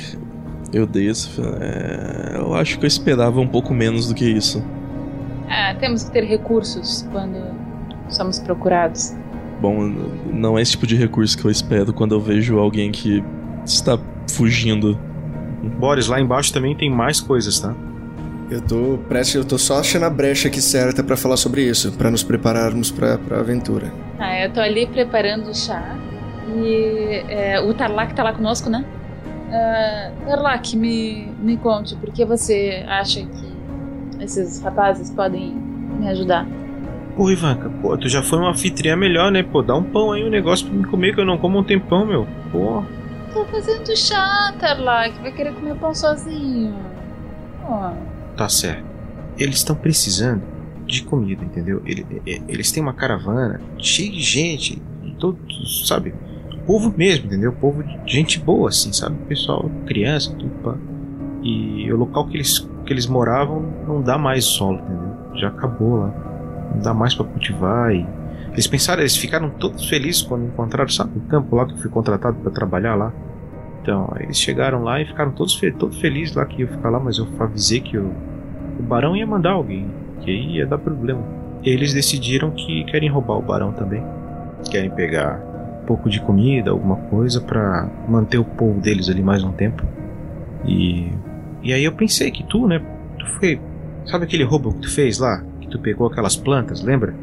Eu esse. é, eu acho que eu esperava um pouco menos do que isso. Ah, temos que ter recursos quando somos procurados. Bom, não é esse tipo de recurso que eu espero quando eu vejo alguém que está fugindo. Boris, lá embaixo também tem mais coisas, tá? Eu tô prestes, eu tô só achando a brecha aqui certa pra falar sobre isso, pra nos prepararmos pra, pra aventura. Ah, eu tô ali preparando o chá. E é, o Tarlak tá lá conosco, né? Ah, Tarlak, me, me conte, por que você acha que esses rapazes podem me ajudar? Pô, Ivanka, pô, tu já foi uma anfitriã melhor, né? Pô, dá um pão aí, um negócio pra me comer que eu não como um tempão, meu. Pô. Tô fazendo chá, Tarlak. Vai querer comer pão sozinho. Ó. Tá certo. Eles estão precisando de comida, entendeu? Ele- Eles têm uma caravana cheia de gente, todos, sabe? Povo mesmo, entendeu? Povo de gente boa, assim, sabe? Pessoal, criança, tudo pá. E o local que eles, que eles moravam não dá mais solo, entendeu? Já acabou lá. Não dá mais pra cultivar e. Eles pensaram, eles ficaram todos felizes quando encontraram, sabe, o campo lá que fui contratado pra trabalhar lá. Então, eles chegaram lá e ficaram todos fe todos felizes lá que ia ficar lá, mas eu avisei que o, barão ia mandar alguém, que aí ia dar problema. Eles decidiram que querem roubar o barão também. Querem pegar um pouco de comida, alguma coisa pra manter o povo deles ali mais um tempo. E e aí eu pensei que tu, né, tu foi, sabe aquele roubo que tu fez lá, que tu pegou aquelas plantas, lembra?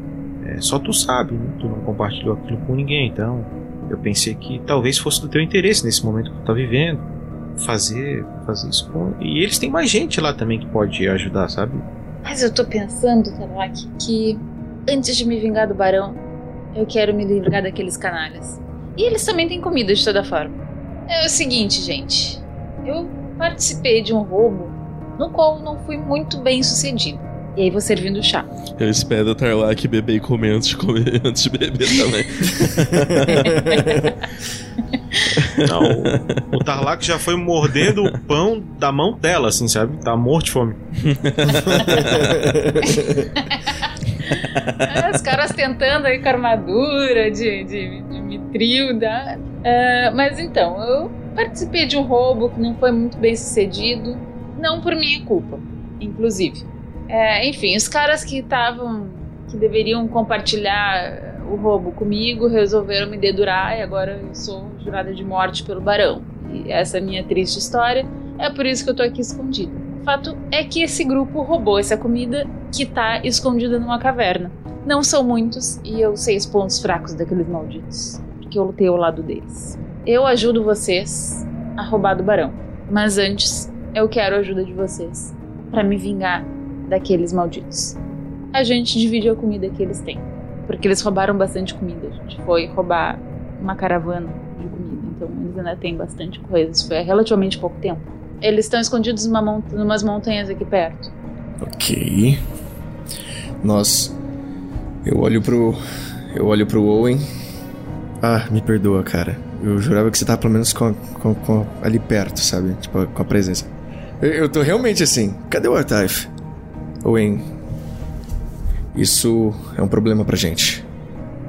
É, só tu sabe, né? Tu não compartilhou aquilo com ninguém, então eu pensei que talvez fosse do teu interesse nesse momento que tu tá vivendo fazer fazer isso com e eles têm mais gente lá também que pode ajudar, sabe? Mas eu tô pensando, Tarlak, que antes de me vingar do barão, eu quero me livrar daqueles canalhas. E eles também têm comida de toda forma. É o seguinte, gente. Eu participei de um roubo no qual não fui muito bem sucedido. E aí vou servindo chá. Eu espero estar lá que beber e comer antes de comer, antes de beber também. Não, o, o Tarlac já foi mordendo o pão da mão dela, assim, sabe? Tá morto de fome. Os caras tentando aí com armadura de, de, de mitrilda. É, mas então, eu participei de um roubo que não foi muito bem sucedido. Não por minha culpa, inclusive. É, enfim, os caras que estavam. que deveriam compartilhar o roubo comigo resolveram me dedurar e agora eu sou jurada de morte pelo barão. E essa é a minha triste história. É por isso que eu tô aqui escondida. O fato é que esse grupo roubou essa comida que tá escondida numa caverna. Não são muitos e eu sei os pontos fracos daqueles malditos, porque eu lutei ao lado deles. Eu ajudo vocês a roubar do barão, mas antes eu quero a ajuda de vocês para me vingar daqueles malditos. A gente divide a comida que eles têm, porque eles roubaram bastante comida. A gente foi roubar uma caravana de comida, então eles ainda têm bastante coisa. Isso foi há relativamente pouco tempo. Eles estão escondidos numa mont numas montanhas aqui perto. Ok. Nós. Eu olho pro. Eu olho pro Owen. Ah, me perdoa, cara. Eu jurava que você tava pelo menos com, a- com, com ali perto, sabe? Tipo, com a presença. Eu, eu tô realmente assim. Cadê o Artaif? Owen. Isso é um problema pra gente.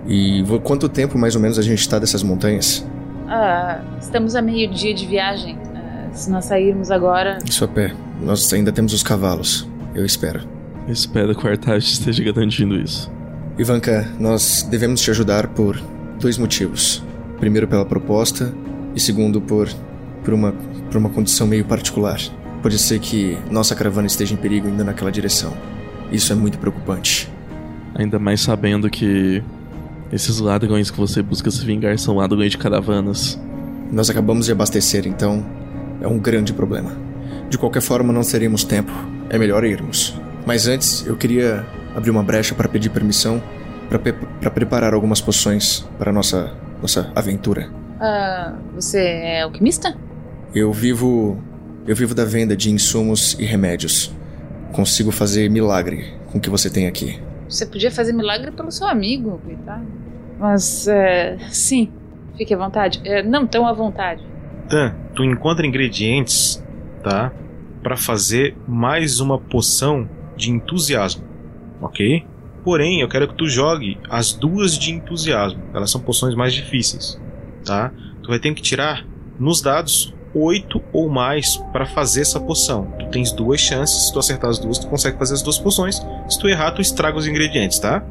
E quanto tempo mais ou menos a gente tá dessas montanhas? Ah, estamos a meio dia de viagem. Ah, se nós sairmos agora, Isso a pé. Nós ainda temos os cavalos. Eu espero. Eu espero que o Artash esteja garantindo isso. Ivanka, nós devemos te ajudar por dois motivos. Primeiro, pela proposta, e segundo, por, por, uma, por uma condição meio particular. Pode ser que nossa caravana esteja em perigo indo naquela direção. Isso é muito preocupante. Ainda mais sabendo que esses ladrões que você busca se vingar são ladrões de caravanas. Nós acabamos de abastecer, então é um grande problema. De qualquer forma, não teremos tempo. É melhor irmos. Mas antes, eu queria abrir uma brecha para pedir permissão para preparar algumas poções para nossa nossa aventura. ah, você é alquimista? Eu vivo. Eu vivo da venda de insumos e remédios. Consigo fazer milagre com o que você tem aqui. Você podia fazer milagre pelo seu amigo, coitado. Mas, é, sim, fique à vontade. É, não tão à vontade. Tan, tu encontra ingredientes, tá? Pra fazer mais uma poção de entusiasmo, ok? Porém, eu quero que tu jogue as duas de entusiasmo. Elas são poções mais difíceis, tá? Tu vai ter que tirar nos dados oito ou mais pra fazer essa poção. Tu tens duas chances. Se tu acertar as duas, tu consegue fazer as duas poções. Se tu errar, tu estraga os ingredientes, tá?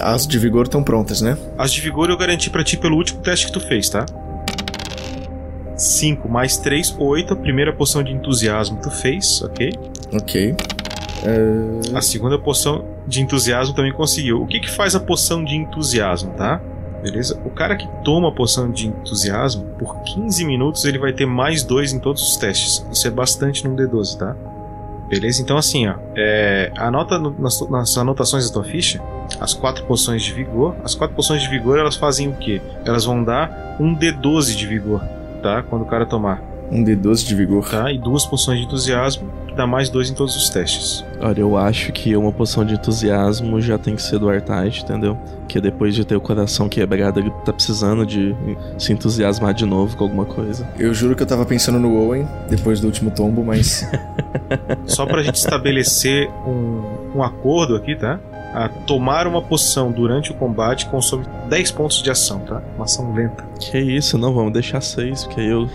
As de vigor estão prontas, né? As de vigor eu garanti pra ti pelo último teste que tu fez, tá? 5 mais 3, 8. A primeira poção de entusiasmo tu fez, ok? Ok. A segunda poção de entusiasmo também conseguiu. O que que faz a poção de entusiasmo, tá? Beleza? O cara que toma a poção de entusiasmo, por 15 minutos ele vai ter mais 2 em todos os testes. Isso é bastante num D12, tá? Beleza? Então assim, ó. É, anota no- nas, nas anotações da tua ficha as quatro poções de vigor. As quatro poções de vigor elas fazem o quê? Elas vão dar um D12 de vigor, tá? Quando o cara tomar. Um D12 de vigor. Tá? E duas poções de entusiasmo, dá mais dois em todos os testes. Olha, eu acho que uma poção de entusiasmo já tem que ser do Artash, entendeu? Que depois de ter o coração quebrado, ele tá precisando de se entusiasmar de novo com alguma coisa. Eu juro que eu tava pensando no Owen depois do último tombo, mas. Só pra gente estabelecer um, um acordo aqui, tá? A tomar uma poção durante o combate consome 10 pontos de ação, tá? Uma ação lenta. Que isso, não, vamos deixar seis, porque aí eu,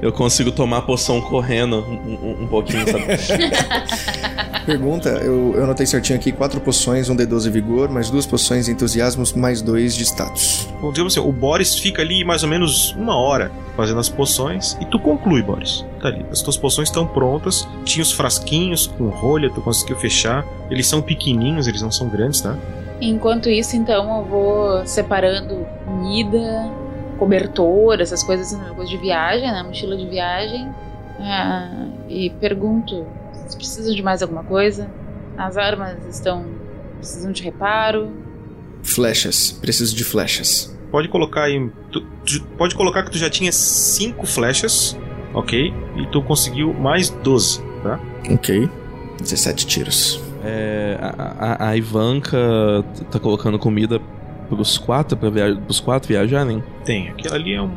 eu- consigo tomar a poção correndo um, um- um pouquinho, sabe? Pergunta, eu, eu anotei certinho aqui: quatro poções, um D12 vigor, mais duas poções de entusiasmos, mais dois de status. Bom, digamos assim, o Boris fica ali mais ou menos uma hora fazendo as poções e tu conclui, Boris. Tá ali. As tuas poções estão prontas. Tinha os frasquinhos com rolha, tu conseguiu fechar. Eles são pequenininhos, eles não são grandes, tá? Enquanto isso, então, eu vou separando comida, cobertor, essas coisas, né, coisa de viagem, né? Mochila de viagem. Ah, e pergunto se precisam de mais alguma coisa. As armas estão. precisam de reparo. Flechas, preciso de flechas. pode colocar aí. Tu, tu- pode colocar que tu já tinha 5 flechas, ok? E tu conseguiu mais 12, tá? Ok. 17 tiros. É, a, a- a Ivanka tá colocando comida pros quatro, pra via pros quatro viajarem? Tem. Aquilo ali é um.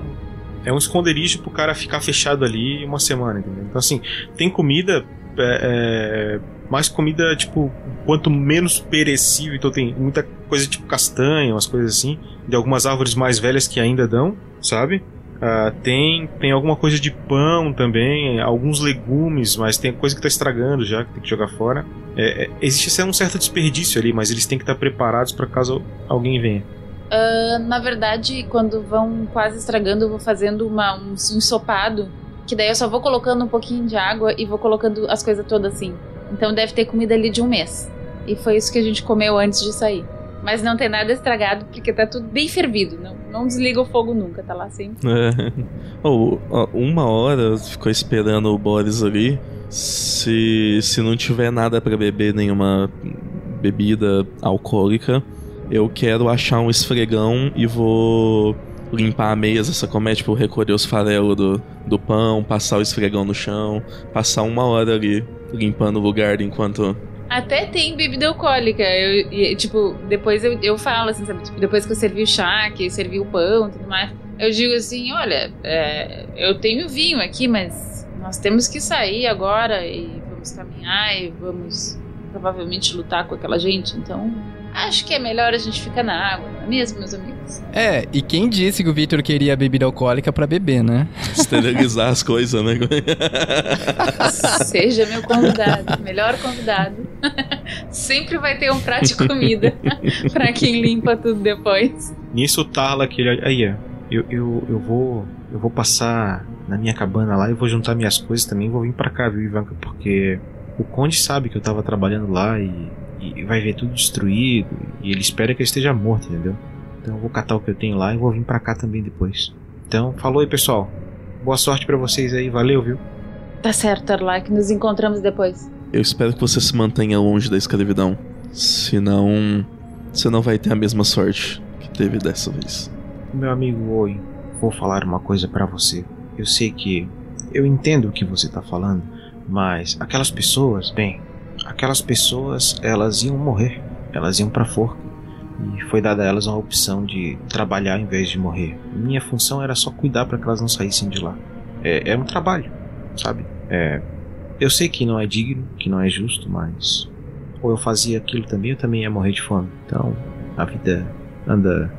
É um esconderijo pro cara ficar fechado ali uma semana, entendeu? Então, assim, tem comida. É, é, mais comida, tipo, quanto menos perecível. Então, tem muita coisa tipo castanha, umas coisas assim. De algumas árvores mais velhas que ainda dão, sabe? Ah, tem, tem alguma coisa de pão também, alguns legumes, mas tem coisa que tá estragando já, que tem que jogar fora. É, é, existe um certo desperdício ali, mas eles têm que estar preparados para caso alguém venha. Ah, na verdade, quando vão quase estragando, eu vou fazendo uma, um ensopado. Que daí eu só vou colocando um pouquinho de água e vou colocando as coisas todas assim. Então deve ter comida ali de um mês. E foi isso que a gente comeu antes de sair. Mas não tem nada estragado porque tá tudo bem fervido. Não, não desliga o fogo nunca, tá lá sempre. É. Oh, uma hora ficou esperando o Boris ali. Se, se não tiver nada pra beber, nenhuma bebida alcoólica, eu quero achar um esfregão e vou limpar a mesa, como é? Tipo, recolher os farelos do, do pão, passar o esfregão no chão, passar uma hora ali limpando o lugar enquanto. Até tem bebida alcoólica. Eu, tipo, depois eu, eu falo assim, sabe? Tipo, depois que eu servi o chá, que servi o pão e tudo mais, eu digo assim: olha, é, eu tenho vinho aqui, mas nós temos que sair agora e vamos caminhar e vamos provavelmente lutar com aquela gente. Então, acho que é melhor a gente ficar na água, não é mesmo, meus amigos? É, e quem disse que o Victor queria bebida alcoólica pra beber, né? Esterilizar as coisas, né? Seja meu convidado, melhor convidado. Sempre vai ter um prato de comida pra quem limpa tudo depois. Nisso o Tarla que ele. Aí, ó. Eu, eu, eu vou. Eu vou passar na minha cabana lá e vou juntar minhas coisas também e vou vir pra cá, viu, Ivanka? Porque o Conde sabe que eu tava trabalhando lá e, e vai ver tudo destruído. E ele espera que eu esteja morto, entendeu? Então eu vou catar o que eu tenho lá e vou vir pra cá também depois. Então, falou aí, pessoal. Boa sorte pra vocês aí, valeu, viu? Tá certo, Tarlac, nos encontramos depois. Eu espero que você se mantenha longe da escravidão. Senão. Você não vai ter a mesma sorte que teve dessa vez. Meu amigo Oi, vou falar uma coisa pra você. Eu sei que. Eu entendo o que você tá falando, mas aquelas pessoas, bem, aquelas pessoas, elas iam morrer. Elas iam pra forca. E foi dada a elas uma opção de trabalhar em vez de morrer. Minha função era só cuidar para que elas não saíssem de lá. É, é um trabalho, sabe? É, eu sei que não é digno, que não é justo, mas. Ou eu fazia aquilo também, eu também ia morrer de fome. Então, a vida anda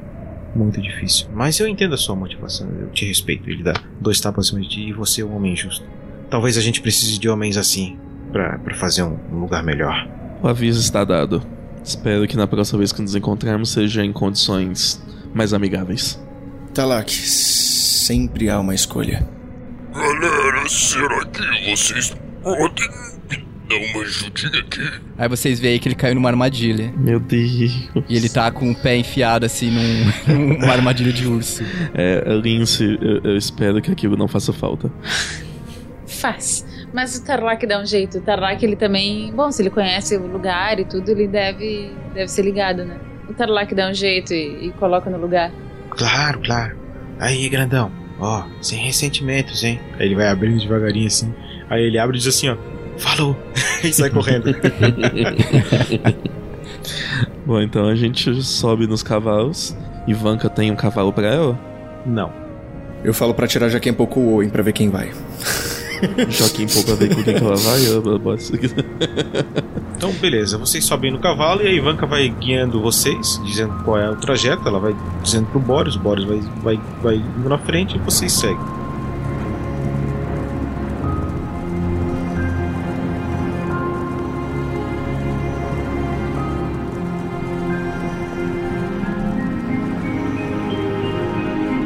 muito difícil. Mas eu entendo a sua motivação, eu te respeito. Ele dá dois tapas acima de ti e você é um homem justo. Talvez a gente precise de homens assim para fazer um, um lugar melhor. O aviso está dado. Espero que na próxima vez que nos encontrarmos seja em condições mais amigáveis. Talak, sempre há uma escolha. Galera, será que vocês podem me dar uma ajudinha aqui? Aí vocês veem que ele caiu numa armadilha. Meu Deus. E ele tá com o pé enfiado assim num, numa armadilha de urso. É, Lince, eu, eu espero que aquilo não faça falta. Faz. Mas o Tarlac dá um jeito. O Tarlac, ele também. Bom, se ele conhece o lugar e tudo, ele deve, deve ser ligado, né? O Tarlac dá um jeito e, e coloca no lugar. Claro, claro. Aí, grandão. Ó, sem ressentimentos, hein? Aí ele vai abrindo devagarinho assim. Aí ele abre e diz assim, ó. Falou! e sai correndo. Bom, então a gente sobe nos cavalos. Ivanka tem um cavalo pra ela? Não. Eu falo pra tirar Jaquem pouco o Owen pra ver quem vai. Joaquim pouco a ver com quem que ela vai. Eu, Então, beleza. Vocês sobem no cavalo e a Ivanka vai guiando vocês, dizendo qual é o trajeto. Ela vai dizendo pro Boris. O Boris vai, vai, vai indo na frente e vocês seguem.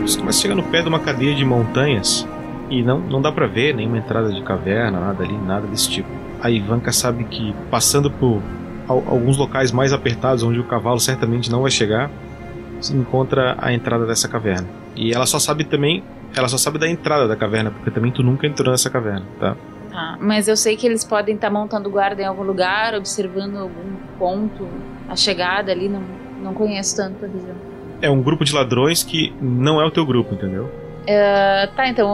Você começa a chegar no pé de uma cadeia de montanhas e não, não dá pra ver nenhuma entrada de caverna, nada ali, nada desse tipo. A Ivanka sabe que passando por al- alguns locais mais apertados, onde o cavalo certamente não vai chegar, se encontra a entrada dessa caverna. E ela só sabe também, ela só sabe da entrada da caverna, porque também tu nunca entrou nessa caverna, tá? Tá. Mas eu sei que eles podem estar montando guarda em algum lugar, observando algum ponto, a chegada ali. Não, não conheço tanto a região. é um grupo de ladrões que não é o teu grupo, entendeu? É, tá, então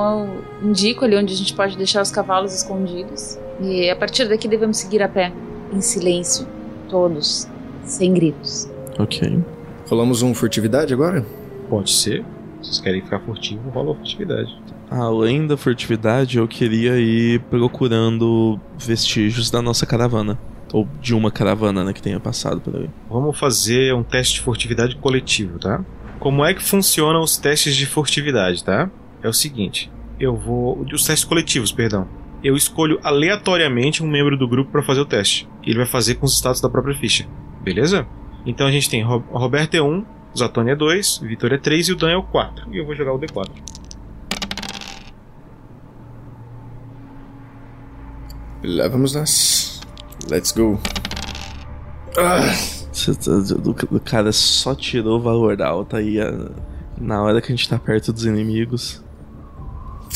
eu indico ali onde a gente pode deixar os cavalos escondidos. E a partir daqui devemos seguir a pé, em silêncio, todos, sem gritos. Ok. Rolamos um furtividade agora? Pode ser. Se vocês querem ficar furtivo, rola a furtividade. Além da furtividade, eu queria ir procurando vestígios da nossa caravana. Ou de uma caravana, né, que tenha passado por aí. Vamos fazer um teste de furtividade coletivo, tá? Como é que funcionam os testes de furtividade, tá? É o seguinte, eu vou. Os testes coletivos, perdão. Eu escolho aleatoriamente um membro do grupo para fazer o teste. Ele vai fazer com os status da própria ficha. Beleza? Então a gente tem Ro- Roberto é 1, Zatoni é 2, Vitor é 3 e o Dan é o 4. E eu vou jogar o D4. Lá vamos nós. Let's go. Ah, O o cara só tirou o valor alto aí na hora que a gente tá perto dos inimigos.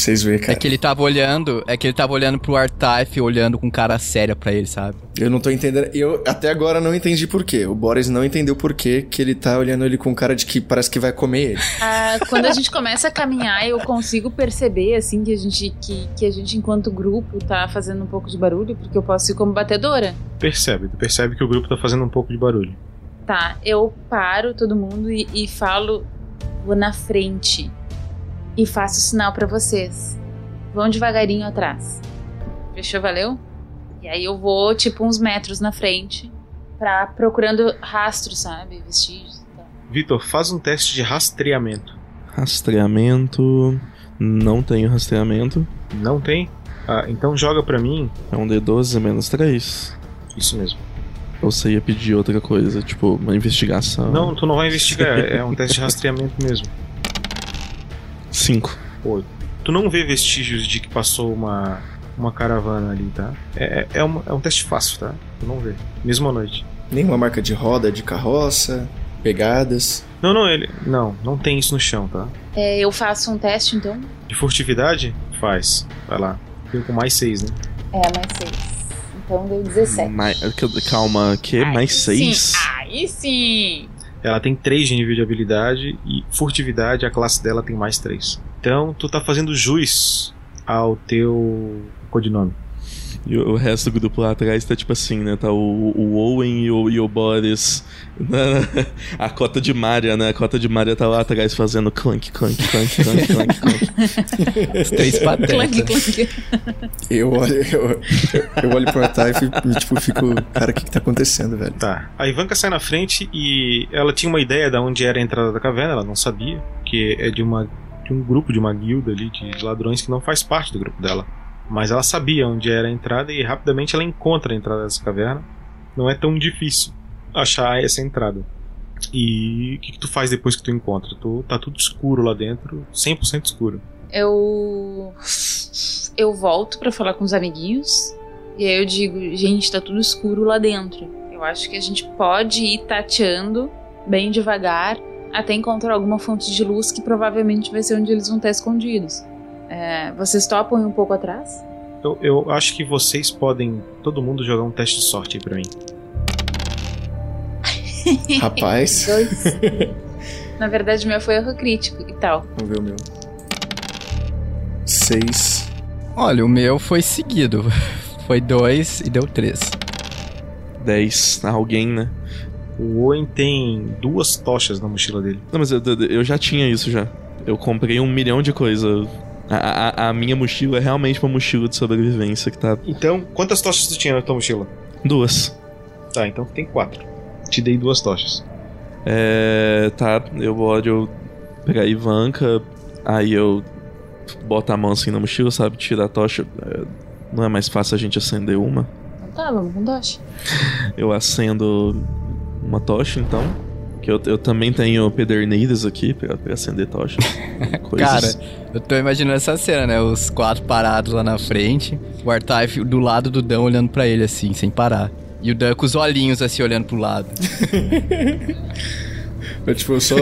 Vocês veem, É cara. que ele tava olhando, é que ele tava olhando pro Artif, olhando com cara séria pra ele, sabe? Eu não tô entendendo. Eu até agora não entendi por quê. O Boris não entendeu por quê que ele tá olhando ele com cara de que parece que vai comer ele. Ah, quando a gente começa a caminhar, eu consigo perceber, assim, que a gente, que, que a gente enquanto grupo, tá fazendo um pouco de barulho, porque eu posso ir como batedora. Percebe, tu percebe que o grupo tá fazendo um pouco de barulho. Tá, eu paro todo mundo e, e falo, vou na frente e faço sinal pra vocês. Vão devagarinho atrás. Fechou, valeu? E aí eu vou, tipo, uns metros na frente, pra, procurando rastros, sabe? Vestígios e tal. Vitor, faz um teste de rastreamento. Rastreamento. Não tenho rastreamento. Não tem? Ah, então joga pra mim. É um D12 menos 3. Isso mesmo. Ou você ia pedir outra coisa, tipo, uma investigação. Não, tu não vai investigar, é um teste de rastreamento mesmo. 5. Pô, tu não vê vestígios de que passou uma, uma caravana ali, tá? É, é, uma- é um teste fácil, tá? Tu não vê. Mesmo à noite. Nenhuma marca de roda, de carroça, pegadas. Não, não, ele. Não, não tem isso no chão, tá? É, eu faço um teste, então? De furtividade? Faz. Vai lá. Tem com mais seis, né? É, mais seis. Então deu 17. Mais, calma, que? Aí mais sim, 6? Aí sim! Ela tem 3 de nível de habilidade e furtividade, a classe dela tem mais 3. Então, tu tá fazendo jus ao teu codinome. E o o resto do grupo lá atrás tá tipo assim, né? Tá o, o Owen e o, e o Boris. né? A cota de Maria, né? A cota de Maria tá lá atrás fazendo clunk, clunk, clunk, clunk, clunk, clunk. Os três Clank, patetas. clank. Eu olho, eu, eu olho pro Artaif e tipo, fico. Cara, o que, que tá acontecendo, velho? Tá. A Ivanka sai na frente e ela tinha uma ideia de onde era a entrada da caverna, ela não sabia, que é de uma de um grupo, de uma guilda ali de ladrões que não faz parte do grupo dela. Mas ela sabia onde era a entrada e rapidamente ela encontra a entrada dessa caverna. Não é tão difícil achar essa entrada. E o que, que tu faz depois que tu encontra? Tu, tá tudo escuro lá dentro, 100% escuro. Eu. Eu volto pra falar com os amiguinhos. E aí eu digo, gente, tá tudo escuro lá dentro. Eu acho que a gente pode ir tateando bem devagar até encontrar alguma fonte de luz que provavelmente vai ser onde eles vão estar escondidos. É, vocês topam ir um pouco atrás? Eu, eu acho que vocês podem, todo mundo, jogar um teste de sorte aí pra mim. Rapaz. Dois. Na verdade, o meu foi erro crítico e tal. Vamos ver o meu. Seis. Olha, o meu foi seguido. Foi dois e deu três. 10. Alguém, né? O Owen tem duas tochas na mochila dele. Não, mas eu, eu- eu já tinha isso já. Eu comprei um milhão de coisas. A, a, a minha mochila é realmente uma mochila de sobrevivência que tá. Então, quantas tochas tu tinha na tua mochila? Duas. Tá, então tem quatro. Te dei duas tochas. É. Tá, eu vou pegar a Ivanka, aí eu boto a mão assim na mochila, sabe? Tira a tocha. É, não é mais fácil a gente acender uma? Tá, vamos com Dosh. Eu acendo uma tocha então. Que eu, eu também tenho pederneiras aqui pra, pra acender tochas. Cara, eu tô imaginando essa cena, né? Os quatro parados lá na frente, o Artif do lado do Dan olhando pra ele assim, sem parar. E o Dan com os olhinhos assim olhando pro lado. Eu, tipo, eu só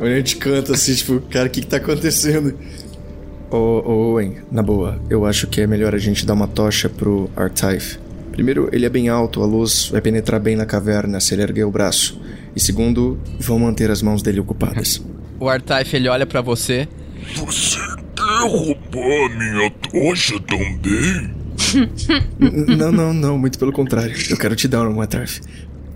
olhando de canto assim, tipo, cara, o que que tá acontecendo? Ô, ô, Owen, na boa, eu acho que é melhor a gente dar uma tocha pro Artaif. Primeiro, ele é bem alto, a luz vai penetrar bem na caverna se ele erguer o braço. E segundo, vão manter as mãos dele ocupadas. O Artaif ele olha pra você. Você quer roubar minha tocha também? Não, não, não, muito pelo contrário. Eu quero te dar uma Artaif.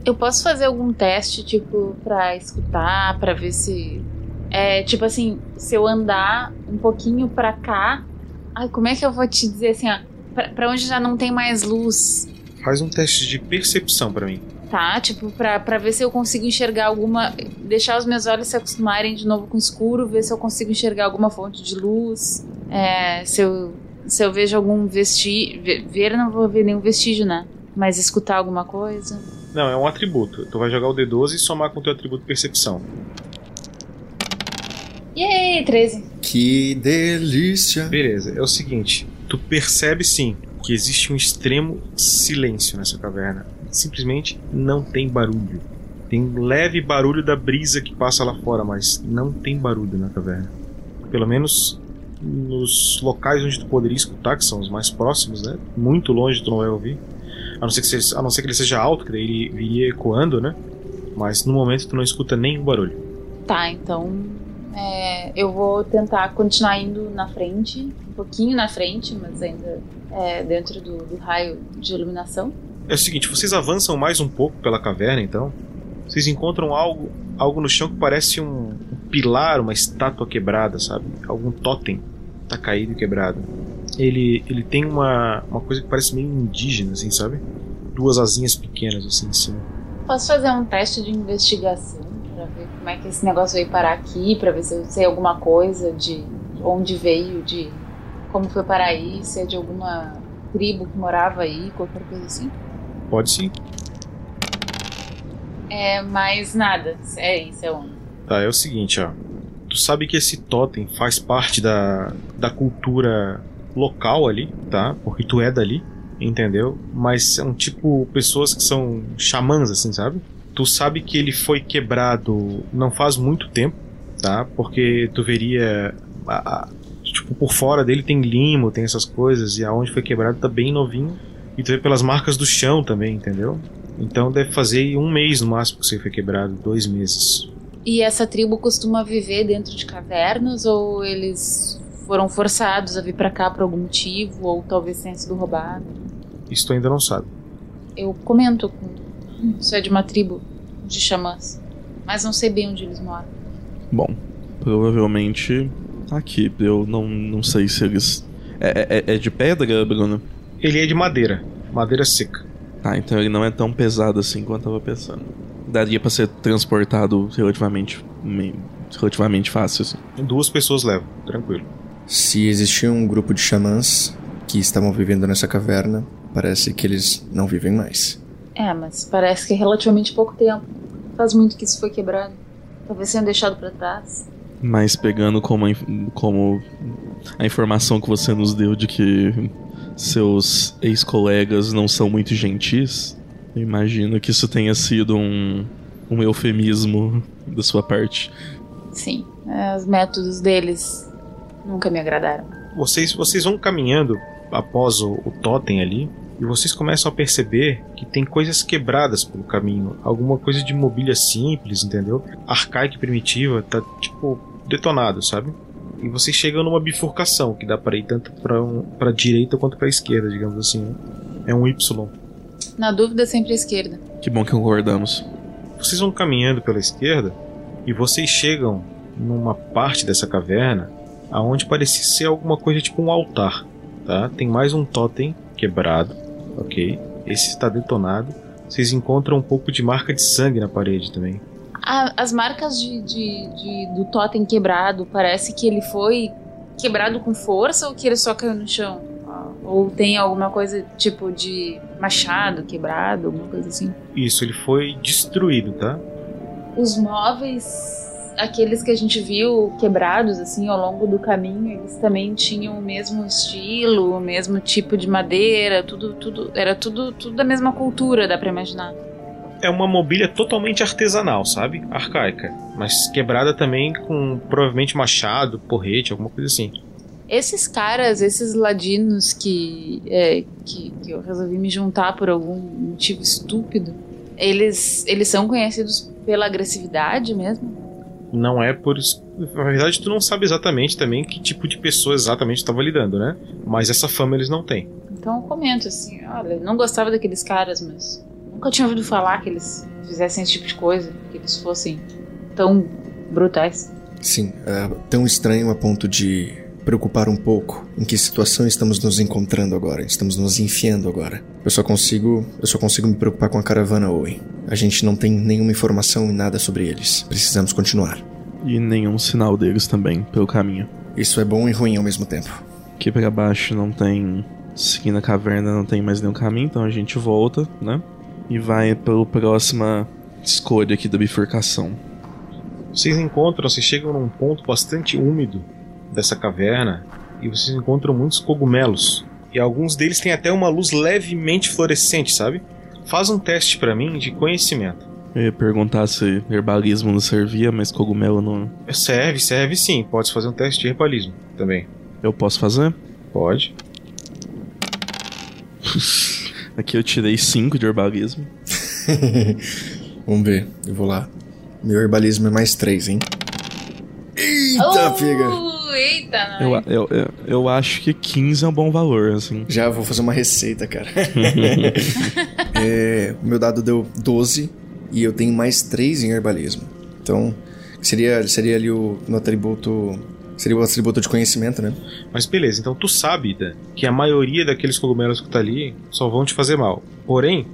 Eu posso fazer algum teste, tipo, pra escutar, pra ver se. É, tipo assim, se eu andar um pouquinho pra cá. Ai, como é que eu vou te dizer assim, ó? Pra, pra onde já não tem mais luz, Faz um teste de percepção pra mim. Tá? Tipo, pra, pra ver se eu consigo enxergar alguma. Deixar os meus olhos se acostumarem de novo com o escuro, ver se eu consigo enxergar alguma fonte de luz. É, se eu. Se eu vejo algum vestígio. Ver, não vou ver nenhum vestígio, né? Mas escutar alguma coisa. Não, é um atributo. Tu vai jogar o D12 e somar com o teu atributo percepção. Yay, 13. Que delícia! Beleza, é o seguinte: tu percebe sim que existe um extremo silêncio nessa caverna. Simplesmente não tem barulho. Tem um leve barulho da brisa que passa lá fora, mas não tem barulho na caverna. Pelo menos nos locais onde tu poderia escutar, que são os mais próximos, né? Muito longe tu não vai ouvir. A não ser que, seja, a não ser que ele seja alto, que daí ele viria ecoando, né? Mas no momento tu não escuta nenhum barulho. Tá, então é, eu vou tentar continuar indo na frente, um pouquinho na frente, mas ainda é, dentro do, do raio de iluminação. É o seguinte, vocês avançam mais um pouco pela caverna, então. Vocês encontram algo, algo no chão que parece um, um pilar, uma estátua quebrada, sabe? Algum totem tá caído e quebrado. Ele, ele tem uma, uma coisa que parece meio indígena, assim, sabe? Duas asinhas pequenas, assim, em cima. Posso fazer um teste de investigação pra ver como é que esse negócio veio parar aqui, pra ver se eu sei alguma coisa de onde veio, de como foi parar aí, se é de alguma tribo que morava aí, qualquer coisa assim. Pode sim. É, mas nada. É isso, é um. Tá, é o seguinte, ó. Tu sabe que esse totem faz parte da, da cultura local ali, tá? Porque tu é dali, entendeu? Mas são tipo pessoas que são xamãs, assim, sabe? Tu sabe que ele foi quebrado não faz muito tempo, tá? Porque tu veria. a- a- tipo, por fora dele tem limo, tem essas coisas, e aonde foi quebrado tá bem novinho. E tu vê pelas marcas do chão também, entendeu? Então deve fazer um mês no máximo que você foi quebrado, dois meses. E essa tribo costuma viver dentro de cavernas ou eles foram forçados a vir pra cá por algum motivo ou talvez tenha sido roubado? Isso tu ainda não sabe. Eu comento com isso é de uma tribo de xamãs, mas não sei bem onde eles moram. Bom, provavelmente aqui. Eu não, não sei se eles. É, é, é de pedra, Bruno? Ele é de madeira, madeira seca. Ah, então ele não é tão pesado assim quanto eu tava pensando. Daria pra ser transportado relativamente, relativamente fácil, assim. Duas pessoas levam, tranquilo. Se existia um grupo de xamãs que estavam vivendo nessa caverna, parece que eles não vivem mais. É, mas parece que é relativamente pouco tempo. Faz muito que isso foi quebrado. Talvez tenham deixado pra trás. Mas pegando como a, como a informação que você nos deu de que seus ex-colegas não são muito gentis, eu imagino que isso tenha sido um, um eufemismo da sua parte. Sim, os métodos deles nunca me agradaram. Vocês, vocês vão caminhando após o, o totem ali e vocês começam a perceber que tem coisas quebradas pelo caminho. Alguma coisa de mobília simples, entendeu? Arcaica e primitiva, tá tipo detonado, sabe? E vocês chegam numa bifurcação que dá para ir tanto para um, pra direita quanto para esquerda, digamos assim. né? É um Y. Na dúvida, sempre à esquerda. Que bom que concordamos. Vocês vão caminhando pela esquerda e vocês chegam numa parte dessa caverna aonde parecia ser alguma coisa tipo um altar, tá? Tem mais um totem quebrado, ok? Esse está detonado. Vocês encontram um pouco de marca de sangue na parede também. Ah, as marcas de, de- de- do totem quebrado, parece que ele foi quebrado com força ou que ele só caiu no chão? Ou tem alguma coisa tipo de machado quebrado, alguma coisa assim? Isso, ele foi destruído, tá? Os móveis, aqueles que a gente viu quebrados assim ao longo do caminho, eles também tinham o mesmo estilo, o mesmo tipo de madeira, tudo, tudo era tudo, tudo da mesma cultura, dá pra imaginar. É uma mobília totalmente artesanal, sabe? Arcaica. Mas quebrada também com provavelmente machado, porrete, alguma coisa assim. Esses caras, esses ladinos que, é, que, que eu resolvi me juntar por algum motivo estúpido, Eles, eles são conhecidos pela agressividade mesmo? Não é por. Na verdade, tu não sabe exatamente também que tipo de pessoa exatamente estava lidando, né? Mas essa fama eles não têm. Então eu comento assim, olha, não gostava daqueles caras, mas nunca tinha ouvido falar que eles fizessem esse tipo de coisa, que eles fossem tão brutais. Sim, é tão estranho a ponto de preocupar um pouco em que situação estamos nos encontrando agora, estamos nos enfiando agora. Eu só consigo, eu só consigo me preocupar com a caravana Owen. A gente não tem nenhuma informação e nada sobre eles. Precisamos continuar. E nenhum sinal deles também pelo caminho. Isso é bom e ruim ao mesmo tempo. Aqui pra baixo não tem. Seguindo a caverna não tem mais nenhum caminho, então a gente volta, né? E vai pela próxima escolha aqui da bifurcação. Vocês encontram, vocês chegam num ponto bastante úmido dessa caverna e vocês encontram muitos cogumelos. E alguns deles têm até uma luz levemente fluorescente, sabe? Faz um teste pra mim de conhecimento. Eu ia perguntar se herbalismo não servia, mas cogumelo não. Serve, serve sim. Pode fazer um teste de herbalismo também. Eu posso fazer? Pode. Aqui eu tirei 5 de herbalismo. Vamos ver, eu vou lá. Meu herbalismo é mais três, hein? Eita, pega! Uh, eita, Eu, eu, eu, eu acho que 15 é um bom valor, assim. Já vou fazer uma receita, cara. É, o meu dado deu 12 e eu tenho mais 3 em herbalismo. Então, seria, seria ali o no atributo. Seria o atributo de conhecimento, né? Mas beleza, então tu sabe, Dan, que a maioria daqueles cogumelos que tá ali só vão te fazer mal. Porém,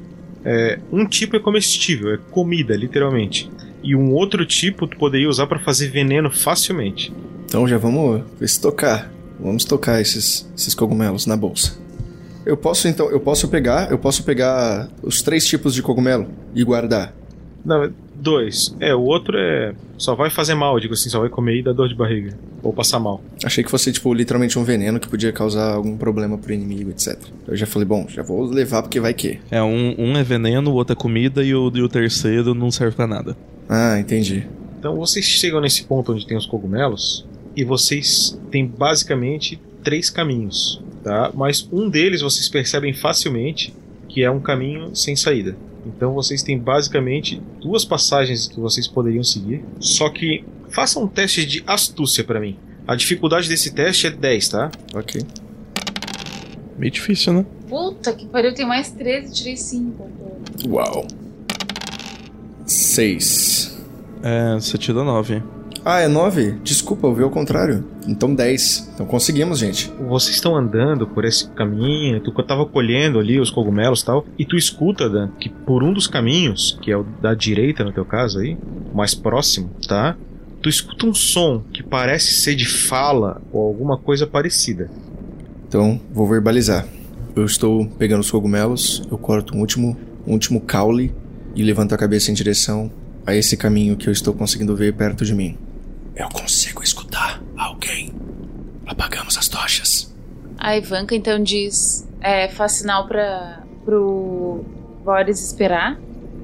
é, um tipo é comestível, é comida, literalmente. E um outro tipo tu poderia usar pra fazer veneno facilmente. Então já vamos estocar. Vamos tocar esses, esses cogumelos na bolsa. Eu posso então, eu posso pegar, eu posso pegar os três tipos de cogumelo e guardar. Não, dois. É, o outro é. Só vai fazer mal, digo assim, só vai comer e dar dor de barriga. Ou passar mal. Achei que fosse tipo literalmente um veneno que podia causar algum problema pro inimigo, etc. Eu já falei, bom, já vou levar porque vai que. É, um, um é veneno, o outro é comida e o, e o terceiro não serve pra nada. Ah, entendi. Então vocês chegam nesse ponto onde tem os cogumelos e vocês têm basicamente três caminhos, tá? Mas um deles vocês percebem facilmente que é um caminho sem saída. Então vocês têm basicamente duas passagens que vocês poderiam seguir. Só que façam um teste de astúcia pra mim. A dificuldade desse teste é 10, tá? Ok. Meio difícil, né? Puta que pariu, tem mais 13, tirei 5. Uau. Seis. É, você tira 9. Ah, é nove? Desculpa, eu vi ao contrário. Então dez. Então conseguimos, gente. Vocês estão andando por esse caminho, tu tava colhendo ali os cogumelos e tal, e tu escuta, Dan, que por um dos caminhos, que é o da direita no teu caso aí, mais próximo, tá? Tu escuta um som que parece ser de fala ou alguma coisa parecida. Então, vou verbalizar. Eu estou pegando os cogumelos, eu corto um último, um último caule e levanto a cabeça em direção a esse caminho que eu estou conseguindo ver perto de mim. Eu consigo escutar alguém. Apagamos as tochas. A Ivanka então diz: é, faz sinal pra, pro Boris esperar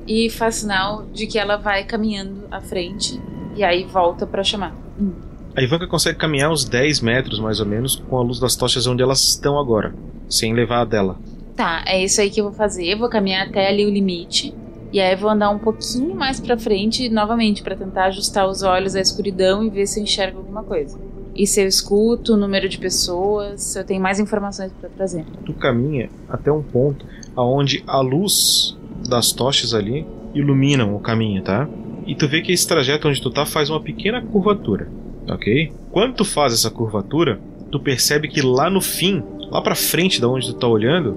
e faz sinal de que ela vai caminhando à frente e aí volta pra chamar. Hum. A Ivanka consegue caminhar uns 10 metros mais ou menos com a luz das tochas onde elas estão agora, sem levar a dela. Tá, é isso aí que eu vou fazer. Eu vou caminhar até ali o limite. E aí vou andar um pouquinho mais pra frente novamente pra tentar ajustar os olhos à escuridão e ver se eu enxergo alguma coisa. E se eu escuto o número de pessoas, se eu tenho mais informações pra trazer. Tu caminha até um ponto aonde a luz das tochas ali iluminam o caminho, tá? E tu vê que esse trajeto onde tu tá faz uma pequena curvatura, ok? Quando tu faz essa curvatura, tu percebe que lá no fim, lá pra frente da onde tu tá olhando,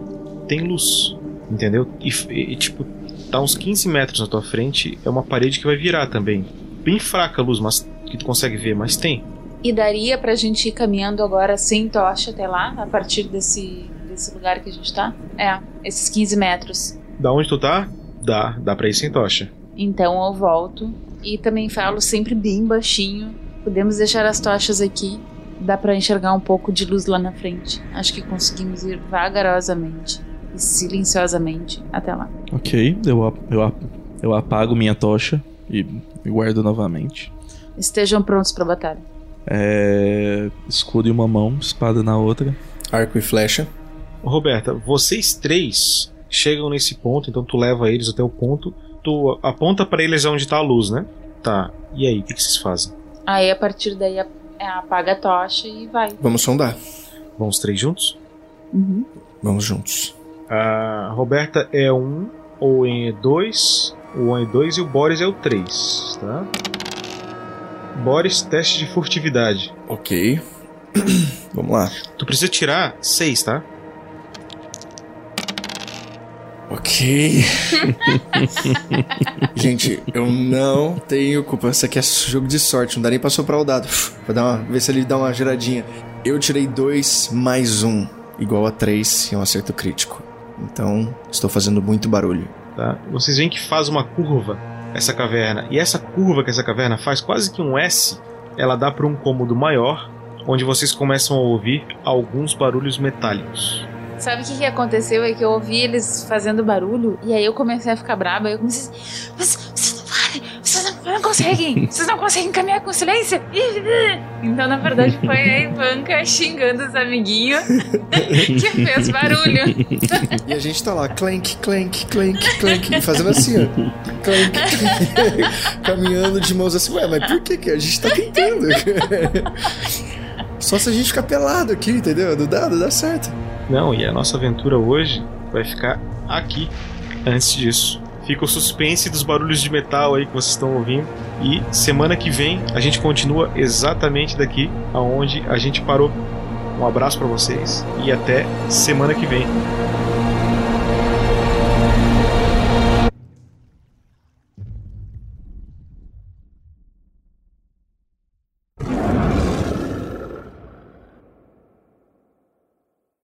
tem luz, entendeu? E, e, tipo, tá uns 15 metros na tua frente, é uma parede que vai virar também. Bem fraca a luz, mas que tu consegue ver, mas tem. E daria pra gente ir caminhando agora sem tocha até lá, a partir desse, desse lugar que a gente tá? É, esses 15 metros. Da onde tu tá? Dá, dá pra ir sem tocha. Então eu volto e também falo sempre bem baixinho. Podemos deixar as tochas aqui. Dá pra enxergar um pouco de luz lá na frente. Acho que conseguimos ir vagarosamente silenciosamente até lá. Ok, eu, eu, eu apago minha tocha e e guardo novamente. Estejam prontos pra batalha. É, escudo em uma mão, espada na outra. Arco e flecha. Roberta, vocês três chegam nesse ponto, então tu leva eles até o ponto tu aponta pra eles onde tá a luz, né? Tá. E aí, o que, que vocês fazem? Aí a partir daí é, apaga a tocha e vai. Vamos sondar. Vão os três juntos? Uhum. Vamos juntos. A Roberta é um, o Owen é dois, o Owen é dois e o Boris é o três, tá? Boris, teste de furtividade. Ok. Vamos lá. Tu precisa tirar seis, tá? Ok. Gente, eu não tenho culpa. Isso aqui é jogo de sorte, não dá nem pra soprar o dado. Pra dar uma, ver se ele dá uma giradinha. Eu tirei 2 mais 1, um, igual a 3, e é um acerto crítico. Então, estou fazendo muito barulho. tá? Vocês veem que faz uma curva essa caverna. E essa curva que essa caverna faz, quase que um S, ela dá para um cômodo maior, onde vocês começam a ouvir alguns barulhos metálicos. Sabe o que, que aconteceu? É que eu ouvi eles fazendo barulho e aí eu comecei a ficar braba. Aí eu comecei assim: "Mas não, não conseguem! Vocês não conseguem caminhar com silêncio! Então, na verdade, foi a Ivanka xingando os amiguinhos que fez barulho. E a gente tá lá, clank, clank, clank, clank, fazendo assim, ó. Clank, clank, caminhando de mãos assim. Ué, mas por que, que a gente tá tentando? Só se a gente ficar pelado aqui, entendeu? Não dá, não dá certo. Não, e a nossa aventura hoje vai ficar aqui. Antes disso, fica o suspense dos barulhos de metal aí que vocês estão ouvindo. E semana que vem a gente continua exatamente daqui aonde a gente parou. Um abraço pra vocês e até semana que vem.